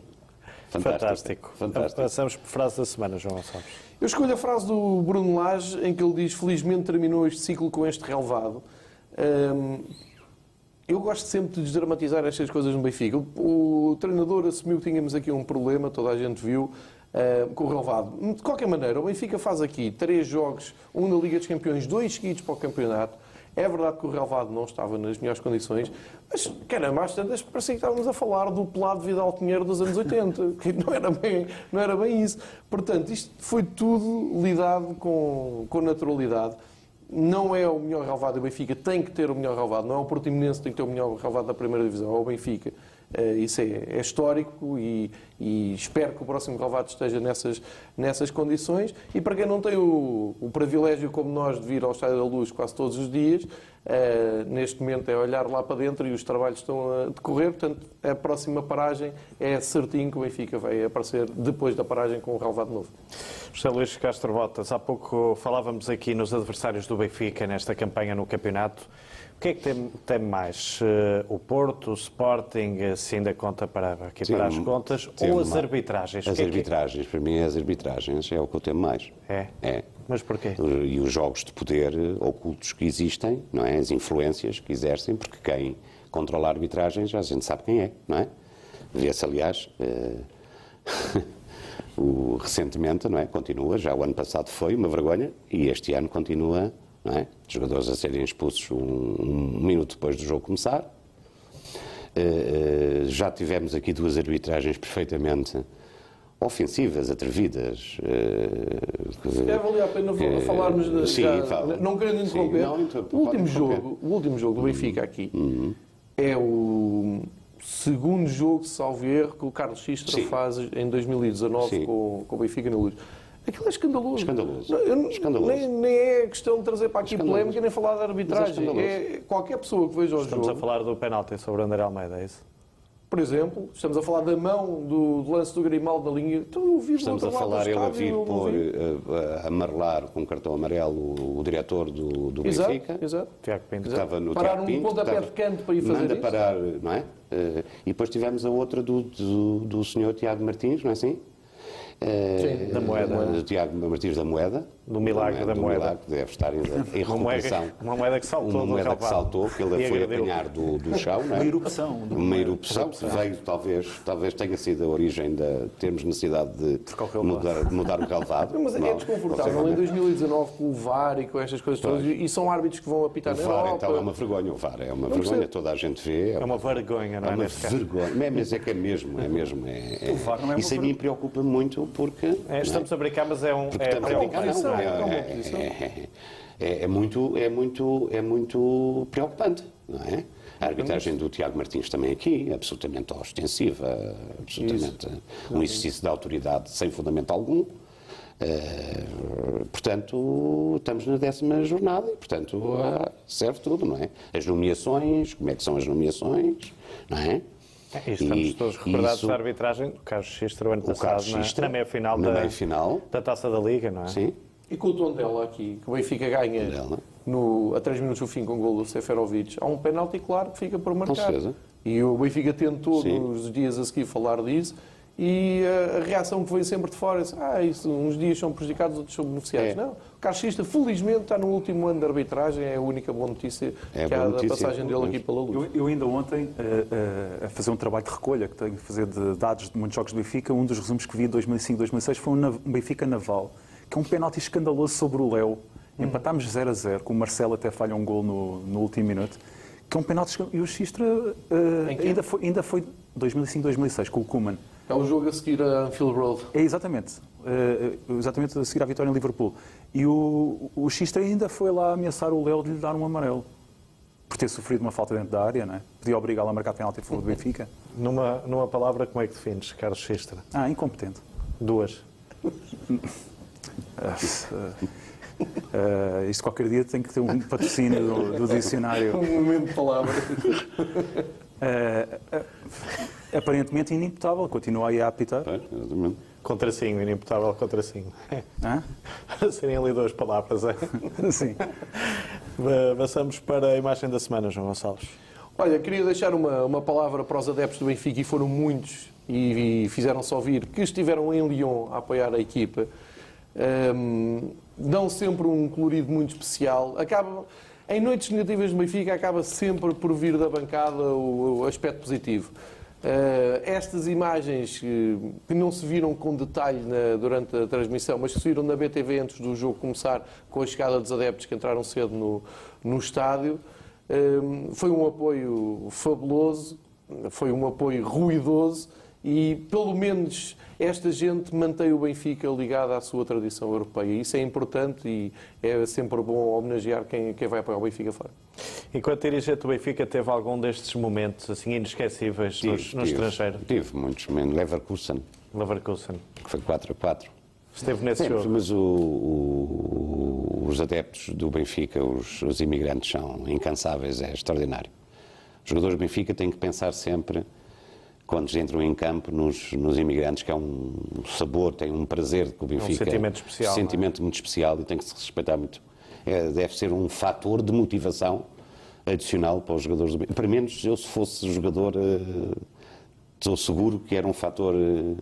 fantástica. Fantástico. Fantástico. Passamos por frase da semana, João Gonçalves. Eu escolho a frase do Bruno Lage em que ele diz: Felizmente terminou este ciclo com este relevado. Hum, eu gosto sempre de desdramatizar estas coisas no Benfica. O, o treinador assumiu que tínhamos aqui um problema, toda a gente viu, hum, com o relevado. De qualquer maneira, o Benfica faz aqui três jogos, um na Liga dos Campeões, dois seguidos para o campeonato. É verdade que o relevado não estava nas melhores condições, mas, caramba, às tantas parecia que estávamos a falar do pelado Vidal Pinheiro dos anos 80, que não era bem, não era bem isso. Portanto, isto foi tudo lidado com, com naturalidade não é o melhor relevado do Benfica, tem que ter o melhor relevado, não é o Portimonense que tem que ter o melhor relevado da primeira divisão, é o Benfica. Uh, isso é, é histórico e, e, espero que o próximo relevado esteja nessas, nessas condições. E para quem não tem o, o privilégio, como nós, de vir ao Estádio da Luz quase todos os dias, uh, neste momento é olhar lá para dentro e os trabalhos estão a decorrer. Portanto, a próxima paragem é certinho que o Benfica vai aparecer depois da paragem com o relevado novo. José Luís Castro Botas, há pouco falávamos aqui nos adversários do Benfica nesta campanha no campeonato. O que é que tem, tem mais? Uh, o Porto, o Sporting, eh, se ainda conta para, aqui sim, para as contas, sim, ou as arbitragens? As arbitragens, é que... para mim, as arbitragens é o que eu temo mais. É? É. Mas porquê? E os jogos de poder ocultos que existem, não é? As influências que exercem, porque quem controla a arbitragem já a gente sabe quem é, não é? Vê-se, aliás, uh... o, recentemente, não é? Continua, já o ano passado foi uma vergonha e este ano continua é? jogadores a serem expulsos um, um minuto depois do jogo começar. Uh, já tivemos aqui duas arbitragens perfeitamente ofensivas, atrevidas. Uh, é, valia a pena uh, falarmos de, sim, já, fala. não querendo interromper. Sim, não, então, o, último jogo, o último jogo do Benfica aqui uhum. é o segundo jogo, salvo erro, que o Carlos Xistra faz em 2019 com, com o Benfica na Luz. Aquilo é escandaloso. Escandaloso. Não, eu, escandaloso. Nem, nem, é questão de trazer para aqui polémica nem falar de arbitragem. É, é qualquer pessoa que veja o Estamos jogo. a falar do penalti sobre o André Almeida, é isso? Por exemplo, estamos a falar da mão do, do lance do Grimaldo na linha. Então eu vi Estamos a falar ele a vir por uh, amarelar com cartão amarelo o, o diretor do, do exato, Benfica. Exato. Tiago Pinto. Que estava no Parar Tiago Pinto. um pontapé de canto para ir fazer manda isso. parar, não é? Uh, e depois tivemos a outra do, do, do senhor Tiago Martins, não é assim? Sim, da moeda. Do Tiago Martins da Moeda. Do milagre da, do moeda. Milagre, deve estar em, em recuperação. Uma moeda que saltou. Uma moeda que saltou, que ele foi apanhar do, do chão. Não é? Uma erupção. Uma erupção que veio, talvez, talvez tenha sido a origem de termos necessidade de mudar, mudar o relevado. Mas é, é desconfortável. Em 2019, com o VAR e com estas coisas todas, e são árbitros que vão apitar na Europa. O VAR, então, é uma vergonha. O VAR é uma vergonha, toda a gente vê. É uma vergonha, não é? É uma vergonha. Mas é que é mesmo, é mesmo. É, o VAR não é Isso a mim preocupa muito porque... Estamos a brincar, mas é um... É, é, posição, é. É, é, é, muito, é, muito, é muito preocupante, não é? A arbitragem do Tiago Martins também aqui, absolutamente ostensiva, absolutamente Isso. um exercício de autoridade sem fundamento algum. Uh, portanto, estamos na décima jornada e, portanto, uh, serve tudo, não é? As nomeações, como é que são as nomeações, não é? É, estamos e, todos recordados isso, da arbitragem do Carlos Xistra o ano passado, Xistra, na, na meia-final da, meia -final, da Taça da Liga, não é? Sim. E com o Tondela aqui, que o Benfica ganha no, a 3 minutos do fim com o gol do Seferovic, há um penalti claro que fica por marcar. E o Benfica tentou Sim. nos dias a seguir falar disso e a, a, reação que veio sempre de fora é ah, isso, uns dias são prejudicados, outros são beneficiados. É. Não, o Carxista, felizmente, está no último ano de arbitragem, é a única boa notícia é que há notícia. da passagem dele aqui pela luz. Eu, eu ainda ontem, uh, uh, a fazer um trabalho de recolha, que tenho que fazer de dados de muitos jogos do Benfica, um dos resumos que vi em 2005-2006 foi um Benfica Naval que é um penalti escandaloso sobre o Léo. Hum. Empatámos 0 a 0, com o Marcelo até falha um gol no, no último minuto. Que é um penalti escandaloso. E o Xistra uh, ainda, foi, ainda foi 2005-2006, com o Kuman. É o jogo a seguir a Anfield Road. É exatamente. Uh, exatamente a seguir à vitória em Liverpool. E o, o Xistra ainda foi lá ameaçar o Léo de lhe dar um amarelo. Por ter sofrido uma falta dentro da área, não é? Podia obrigá-lo a marcar penalti a favor do Benfica. Numa, numa palavra, como é que defines, Carlos Xistra? Ah, incompetente. Duas. Uh, uh, isto qualquer dia tem que ter um patrocínio do, do dicionário. Um momento de palavra. Uh, aparentemente inimputável, continua aí a apitar. É, exatamente. Contracinho, inimputável contracinho. Hã? Serem ali duas palavras, é? Sim. Passamos para a imagem da semana, João Gonçalves. Olha, queria deixar uma, uma palavra para os adeptos do Benfica, e foram muitos, e, e fizeram-se ouvir, que estiveram em Lyon a apoiar a equipa um, dão sempre um colorido muito especial. Acaba, em noites negativas do Benfica acaba sempre por vir da bancada o, o aspecto positivo. Uh, estas imagens uh, que não se viram com detalhe na, durante a transmissão, mas que se viram na BTV antes do jogo começar, com a chegada dos adeptos que entraram cedo no, no estádio, uh, foi um apoio fabuloso, foi um apoio ruidoso e, pelo menos, esta gente mantém o Benfica ligado à sua tradição europeia. Isso é importante e é sempre bom homenagear quem, quem vai apoiar o Benfica fora. Enquanto dirigente do Benfica, teve algum destes momentos assim inesquecíveis tive, no, no tive, estrangeiro? Tive muitos momentos. Leverkusen. Leverkusen. Que foi 4 a 4. Esteve nesse Sim, jogo. Mas o, o, os adeptos do Benfica, os, os imigrantes, são incansáveis, é extraordinário. Os jogadores do Benfica têm que pensar sempre quando entram em campo nos, nos imigrantes, que é um sabor, tem um prazer que o Benfica... É um sentimento especial. Um é? sentimento é? muito especial e tem que se respeitar muito. É, deve ser um fator de motivação adicional para os jogadores do Benfica. Para menos eu, se fosse jogador, uh, estou seguro que era um fator uh,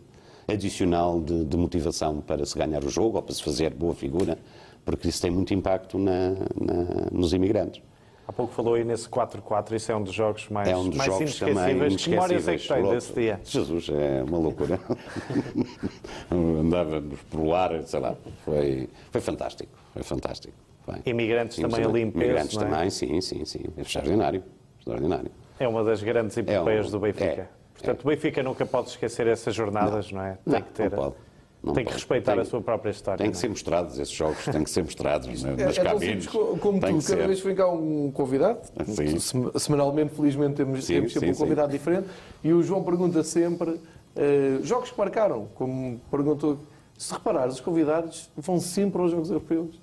adicional de, de, motivação para se ganhar o jogo ou para se fazer boa figura, porque isso tem muito impacto na, na, nos imigrantes. Há pouco falou aí nesse 4-4, isso é um dos jogos mais, é um dos mais jogos inesquecíveis. Que memórias é que tem desse dia? Jesus, é uma loucura. Andávamos por ar, sei lá. Foi, foi fantástico, foi fantástico. Imigrantes também ali em peso, Imigrantes é? também, sim, sim, sim. É extraordinário, extraordinário. É uma das grandes epopeias é um, do Benfica. É, Portanto, o Benfica nunca pode esquecer essas jornadas, não, não é? Tem não, que ter... Não pode. Não tem que respeitar tem, a sua própria história. Tem que ser mostrados esses jogos, têm que ser mostrados é, nas é cabines. Como tu, cada vez que vem cá um convidado, sim. semanalmente, felizmente, temos, sim, temos sempre sim, um convidado diferente, e o João pergunta sempre uh, jogos que marcaram, como perguntou. Se reparares, os convidados vão sempre aos Jogos Europeus.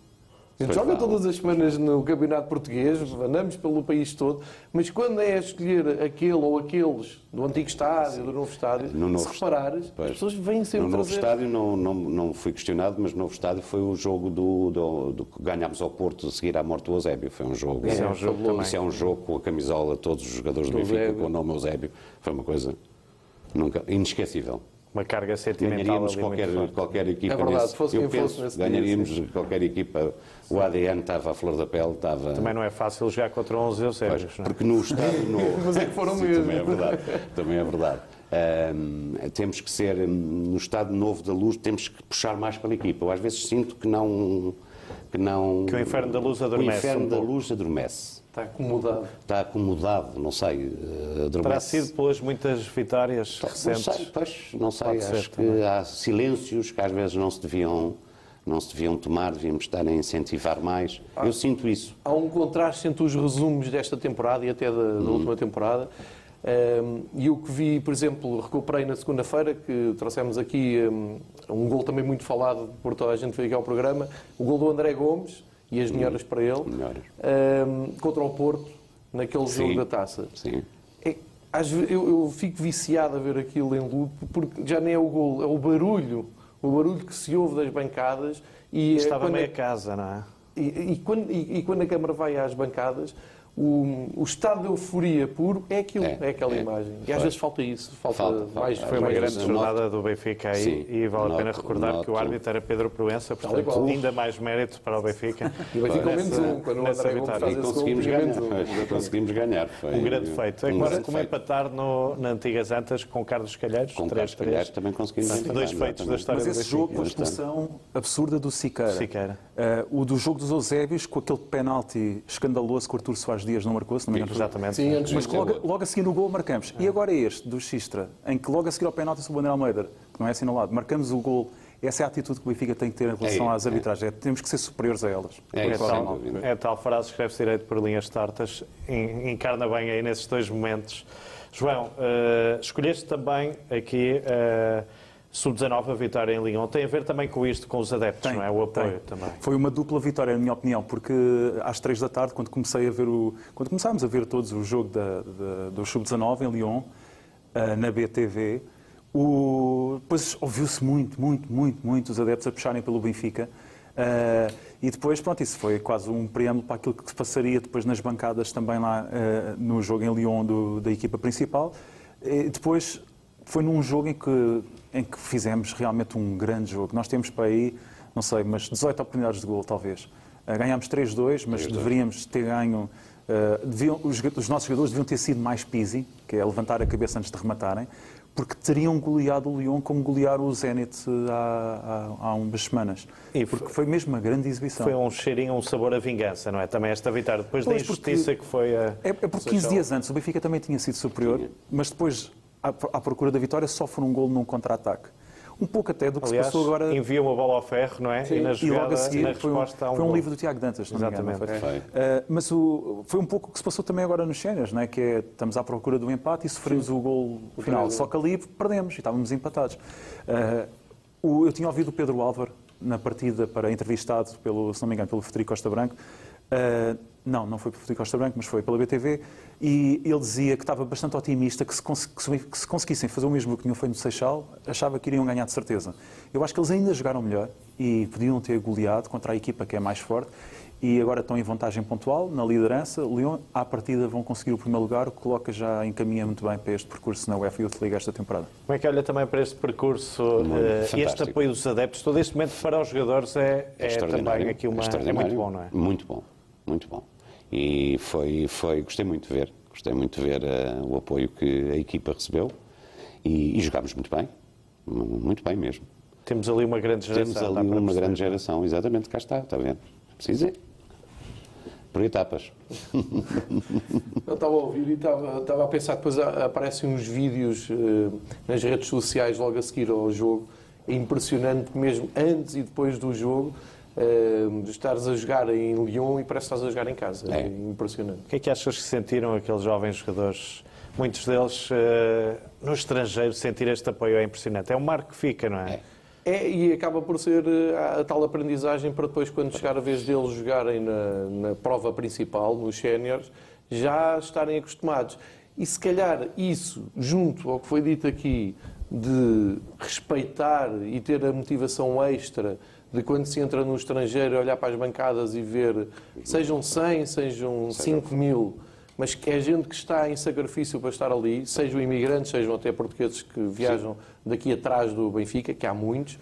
A gente joga todas as semanas no Campeonato Português, andamos pelo país todo, mas quando é a escolher aquele ou aqueles do antigo estádio, do novo estádio, no novo se reparares, pois, as pessoas vêm sempre No novo trazer... estádio não, não, não fui questionado, mas no novo estádio foi o jogo do, do, do que ganhámos ao Porto a seguir à morte do Eusébio. Foi um jogo. Isso é um jogo. Isso é um jogo com a camisola, todos os jogadores do Benfica com o nome Eusébio. Foi uma coisa nunca inesquecível uma carga sentimental ganharíamos qualquer, qualquer equipa é verdade, nesse, fosse eu penso, fosse ganharíamos dia, qualquer equipa o ADN estava à flor da pele estava... também não é fácil jogar contra 11 eusébios é? porque no estádio novo mas é que foram Sim, mesmo também é verdade, também é verdade. Um, temos que ser no estado novo da luz temos que puxar mais pela equipa eu às vezes sinto que não que não que o inferno da luz adormece o inferno da luz adormece Está acomodado. Está acomodado, não sei. Uh, Terá sido pelas muitas vitórias recentes? Não sei, pois, não sei. Pode Acho que também. há silêncios que às vezes não se deviam não se deviam tomar, devíamos estar a incentivar mais. Eu sinto isso. Há um contraste entre os resumos desta temporada e até da, da hum. última temporada. Um, e o que vi, por exemplo, recuperei na segunda-feira, que trouxemos aqui um, um gol também muito falado por toda a gente que veio aqui ao programa, o gol do André Gomes, e as melhoras para ele um, contra o Porto naquele Sim. jogo da taça. Sim. É, eu, eu, fico viciado a ver aquilo em loop porque já nem é o gol, é o barulho, o barulho que se ouve das bancadas e estava meia casa, não é? E, e, quando, e, e, quando, a câmara vai às bancadas, o, o, estado de euforia puro é aquilo, é, é aquela é, imagem. E às vezes falta isso, falta, falta mais. Foi uma grande jornada do Benfica aí Sim, e vale a pena recordar que o árbitro era Pedro Proença, portanto, ainda mais mérito para o Benfica. E o Benfica com menos um, quando o André Gomes faz conseguimos ganhar. Um. conseguimos ganhar. Foi um grande feito. Um Agora, como empatar no, na Antigas Antas com Carlos Calheiros. Com Carlos Calheiros também conseguimos ganhar. Dois feitos da história Mas esse jogo com a expulsão absurda do Siqueira. O do jogo dos Eusébios, com aquele penalti escandaloso que o Artur Soares Dias não marcou, se não me engano. Exatamente. Sim, antes Mas logo, logo a seguir no gol marcamos. E agora este, do Xistra, em que logo a seguir ao penalti sobre o André Almeida, que não é assinalado, marcamos o gol. Essa é a atitude que o Benfica tem que ter em relação é, às arbitragens. É. Temos que ser superiores a elas. É, é, tal, é tal frase, escreve-se direito por linhas tartas, encarna bem aí nesses dois momentos. João, uh, escolheste também aqui... Uh, Sub-19, a vitória em Lyon, tem a ver também com isto, com os adeptos, tem, não é? O apoio tem. também. Foi uma dupla vitória, na minha opinião, porque às três da tarde, quando comecei a ver o, quando começámos a ver todos o jogo da, da, do Sub-19 em Lyon, uh, na BTV, o, depois ouviu-se muito, muito, muito, muito os adeptos a puxarem pelo Benfica. Uh, e depois, pronto, isso foi quase um preâmbulo para aquilo que se passaria depois nas bancadas também lá uh, no jogo em Lyon do, da equipa principal. E depois foi num jogo em que em que fizemos realmente um grande jogo. Nós temos para aí, não sei, mas 18 oportunidades de gol, talvez. Eh, ganhámos 3-2, mas deveríamos ter ganho Uh, deviam, os, os, nossos jogadores deviam ter sido mais pisi, que é levantar a cabeça antes de rematarem, porque teriam goleado o Lyon como golearam o Zenit há, há, há umas semanas. E porque foi mesmo uma grande exibição. Foi um cheirinho, um sabor a vingança, não é? Também esta vitória, depois pois da injustiça que foi a... É, é porque 15 dias antes o Benfica também tinha sido superior, mas depois, à, procura da vitória, sofre um gol num contra-ataque um pouco até do que Aliás, se passou agora. Envia uma bola ao ferro, não é? Sim. E, na jogada, e logo a seguir foi um, um foi um livro do Tiago Dantas, não Exatamente. Me engano, foi. Uh, mas o, foi um pouco o que se passou também agora nos Séniores, não é? Que é, estamos à procura do empate e sofremos Sim. o gol o final. Só que ali perdemos e estávamos empatados. Uh, o, eu tinha ouvido o Pedro Álvaro na partida para entrevistado pelo, se não me engano, pelo Federico Costa Branco. Uh, não, não foi pelo Federico Costa Branco, mas foi pela BTV, e ele dizia que estava bastante otimista que se, que se conseguissem fazer o mesmo que tinham feito no Seixal, achava que iriam ganhar de certeza. Eu acho que eles ainda jogaram melhor e podiam ter goleado contra a equipa que é mais forte, e agora estão em vantagem pontual, na liderança. Lyon, à partida, vão conseguir o primeiro lugar, o que coloca já encaminha muito bem para este percurso na UEFA Youth League esta temporada. Como é que olha também para este percurso uh, este apoio dos adeptos? Todo este momento para os jogadores é, é, é também aqui uma, é muito bom, não é? Muito bom, muito bom. E foi, foi gostei muito de ver, gostei muito de ver uh, o apoio que a equipa recebeu e, e jogámos muito bem, muito bem mesmo. Temos ali uma grande geração. Temos ali uma grande geração, exatamente, cá está, está vendo? Precisa por etapas. Eu estava a ouvir e estava, estava a pensar, depois aparecem uns vídeos uh, nas redes sociais logo a seguir ao jogo. É impressionante mesmo antes e depois do jogo uh, estares a jogar em Lyon e parece que estás a jogar em casa. É, é impressionante. O que é que achas que sentiram aqueles jovens jogadores? Muitos deles uh, no estrangeiro sentir este apoio é impressionante. É um marco que fica, não é? é. É, e acaba por ser eh, a, tal aprendizagem para depois, quando chegar a vez deles jogarem na, na prova principal, nos séniores, já estarem acostumados. E se calhar isso, junto ao que foi dito aqui, de respeitar e ter a motivação extra de quando se entra no estrangeiro, olhar para as bancadas e ver, sejam 100, sejam 5 mil, mas que é gente que está em sacrifício para estar ali, sejam imigrantes, sejam até portugueses que viajam daqui atrás do Benfica, que há muitos,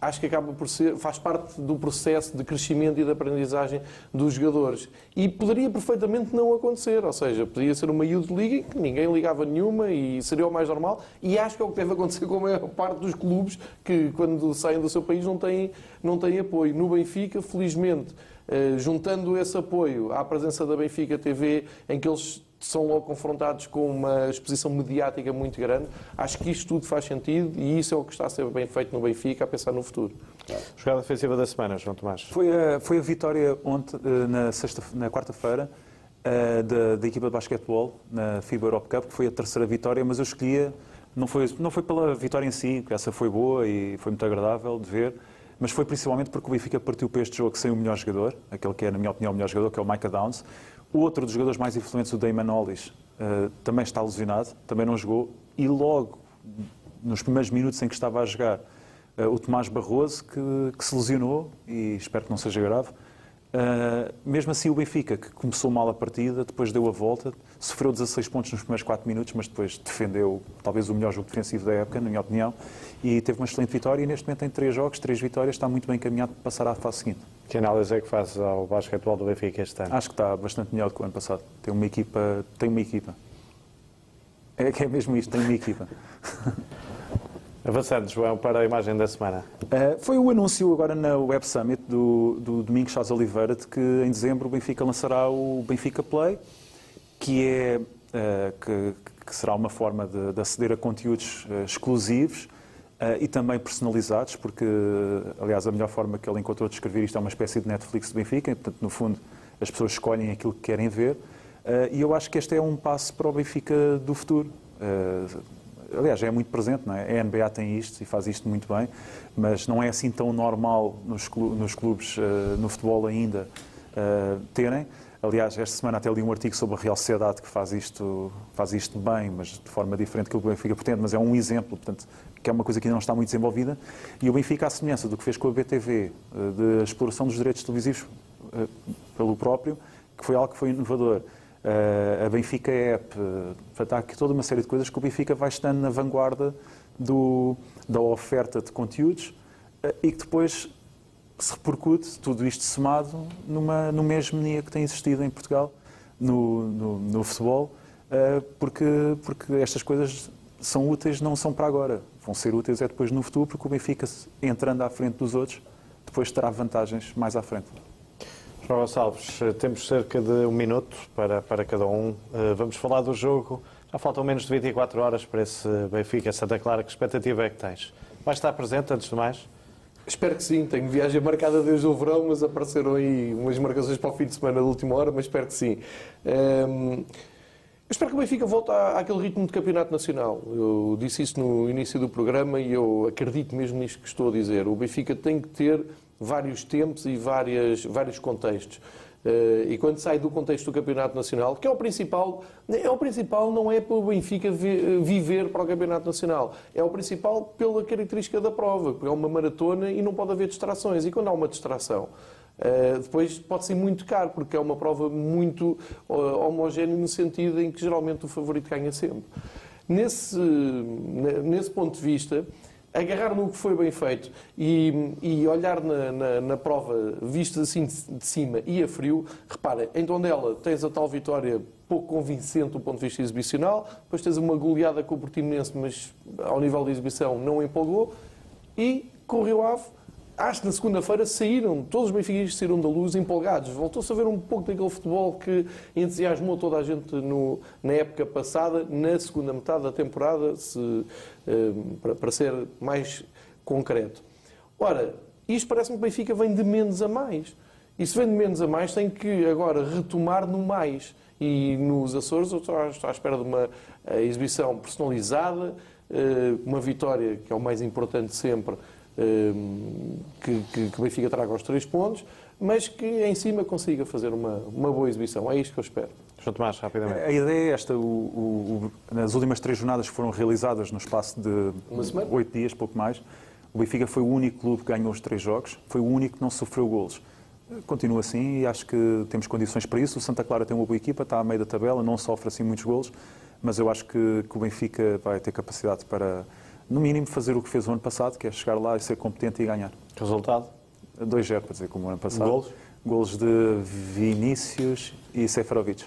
Acho que acaba por ser, faz parte do processo de crescimento e de aprendizagem dos jogadores. E poderia perfeitamente não acontecer, ou seja, poderia ser uma youth league que ninguém ligava nenhuma e seria o mais normal. E acho que é o que deve acontecer com a maior parte dos clubes que, quando saem do seu país, não têm, não têm apoio. No Benfica, felizmente, eh, juntando esse apoio à presença da Benfica TV, em que eles são logo confrontados com uma exposição mediática muito grande. Acho que isto tudo faz sentido e isso é o que está a ser bem feito no Benfica, a pensar no futuro. Jogada defensiva da semana, João Tomás. Foi a, foi a vitória ontem, eh, na, sexta, na quarta-feira, eh, da, da, equipa de basquetebol na FIBA Europe Cup, que foi a terceira vitória, mas eu escolhia, não foi, não foi pela vitória em si, que essa foi boa e foi muito agradável de ver, mas foi principalmente porque o Benfica partiu para este jogo sem o melhor jogador, aquele que é, na minha opinião, o melhor jogador, que é o Micah Downs. O outro dos jogadores mais influentes, o Damon Hollis, uh, também está lesionado, também não jogou. E logo, nos primeiros minutos em que estava a jogar, uh, o Tomás Barroso, que, que, se lesionou, e espero que não seja grave. Uh, mesmo assim, o Benfica, que começou mal a partida, depois deu a volta, sofreu 16 pontos nos primeiros 4 minutos, mas depois defendeu talvez o melhor jogo defensivo da época, na minha opinião, e teve uma excelente vitória. E neste momento tem 3 jogos, 3 vitórias, está muito bem encaminhado para passar à fase seguinte. Que análise é que faz ao basquetebol do Benfica este ano? Acho que está bastante melhor do que o ano passado. Tem uma equipa. Tem uma equipa. É que é mesmo isto, tem uma equipa. Avançando, João, para a imagem da semana. Uh, foi o anúncio agora na Web Summit do, do Domingos Oliveira de que em dezembro o Benfica lançará o Benfica Play, que é uh, que, que, será uma forma de, de aceder a conteúdos uh, exclusivos e também personalizados, porque, aliás, a melhor forma que ele encontrou de escrever isto é uma espécie de Netflix do Benfica, e, portanto, no fundo, as pessoas escolhem aquilo que querem ver. Uh, e eu acho que este é um passo para o Benfica do futuro. Uh, aliás, é muito presente, não é? A NBA tem isto e faz isto muito bem, mas não é assim tão normal nos clubes no futebol ainda terem. Aliás, esta semana até li um artigo sobre a Real Sociedade que faz isto, faz isto bem, mas de forma diferente do que o Benfica pretende, mas é um exemplo. Portanto, que é uma coisa que ainda não está muito desenvolvida, e o Benfica, à semelhança do que fez com a BTV, eh, de exploração dos direitos televisivos eh, pelo próprio, que foi algo que foi inovador. Eh, a Benfica App, há aqui toda uma série de coisas que o Benfica vai estando na vanguarda do, da oferta de conteúdos e que depois se repercute, tudo isto somado, numa, numa hegemonia que tem existido em Portugal no, no, no futebol, porque, porque estas coisas são úteis, não são para agora. Vão ser úteis é depois no futuro, porque o Benfica, entrando à frente dos outros, depois terá vantagens mais à frente. João Gonçalves, temos cerca de um minuto para, para cada um. Uh, vamos falar do jogo. Já faltam menos de 24 horas para esse Benfica Santa Clara. Que expectativa é que tens? Vai estar presente, antes de mais? Espero que sim. Tenho viagem marcada desde o verão, mas apareceram aí umas marcações para o fim de semana da última hora, mas espero que sim. Um, eu espero que o Benfica volte àquele ritmo de campeonato nacional. Eu disse isso no início do programa e eu acredito mesmo nisto que estou a dizer. O Benfica tem que ter vários tempos e várias, vários contextos. Uh, e quando sai do contexto do Campeonato Nacional, que é o principal, é o principal não é para o Benfica vi, viver para o Campeonato Nacional, é o principal pela característica da prova, porque é uma maratona e não pode haver distrações. E quando há uma distração, uh, depois pode ser muito caro, porque é uma prova muito uh, homogénea no sentido em que geralmente o favorito ganha sempre. Nesse, nesse ponto de vista, agarrar no que foi bem feito e, e olhar na, na, na, prova vista assim de, cima e a frio, repara, em Tondela tens a tal vitória pouco convincente do ponto de vista exibicional, depois tens uma goleada com o Portimonense, mas ao nível de exibição não empolgou, e o Rio Ave acho que na segunda-feira saíram, todos os benfiquistas saíram da luz empolgados. Voltou-se a ver um pouco daquele futebol que entusiasmou toda a gente no, na época passada, na segunda metade da temporada, se, eh, para, para, ser mais concreto. Ora, isto parece-me que o Benfica vem de menos a mais. E se vem de menos a mais, tem que agora retomar no mais. E nos Açores, eu estou à espera de uma eh, exibição personalizada, eh, uma vitória, que é o mais importante sempre, Ehm, que, que, que o Benfica traga os três pontos, mas que em cima consiga fazer uma, uma boa exibição. É isto que eu espero. João Tomás, rapidamente. A ideia é esta. O, o, o, nas últimas três jornadas que foram realizadas no espaço de oito dias, pouco mais, o Benfica foi o único clube que ganhou os três jogos, foi o único que não sofreu golos. Continua assim e acho que temos condições para isso. O Santa Clara tem uma boa equipa, está a meio da tabela, não sofre assim muitos golos, mas eu acho que, que o Benfica vai ter capacidade para no mínimo, fazer o que fez o ano passado, que é chegar lá e ser competente e ganhar. Resultado? 2-0, para dizer, como o ano passado. Golos? Golos de Vinícius e Seferovic.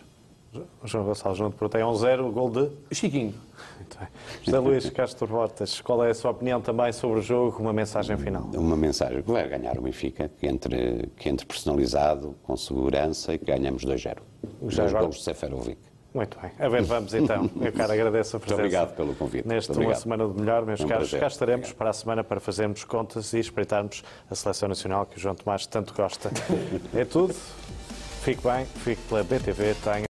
João Gonçalves não te protege. 1-0, um gol de? Chiquinho. Muito bem. José Luís Castro Hortas, qual é a sua opinião também sobre o jogo? Uma mensagem final. Uma mensagem que vai ganhar o Benfica, que entre, que entre personalizado, com segurança e que ganhamos 2-0. Dois gols de Seferovic. Muito bem. A ver, vamos então. Eu, cara, agradeço a presença. Muito obrigado pelo convite. Neste Uma Semana do Melhor, meus é um caros. Cá estaremos obrigado. para a semana para fazermos contas e espreitarmos a seleção nacional que o João Tomás tanto gosta. é tudo. Fique bem, fique pela BTV. Tenha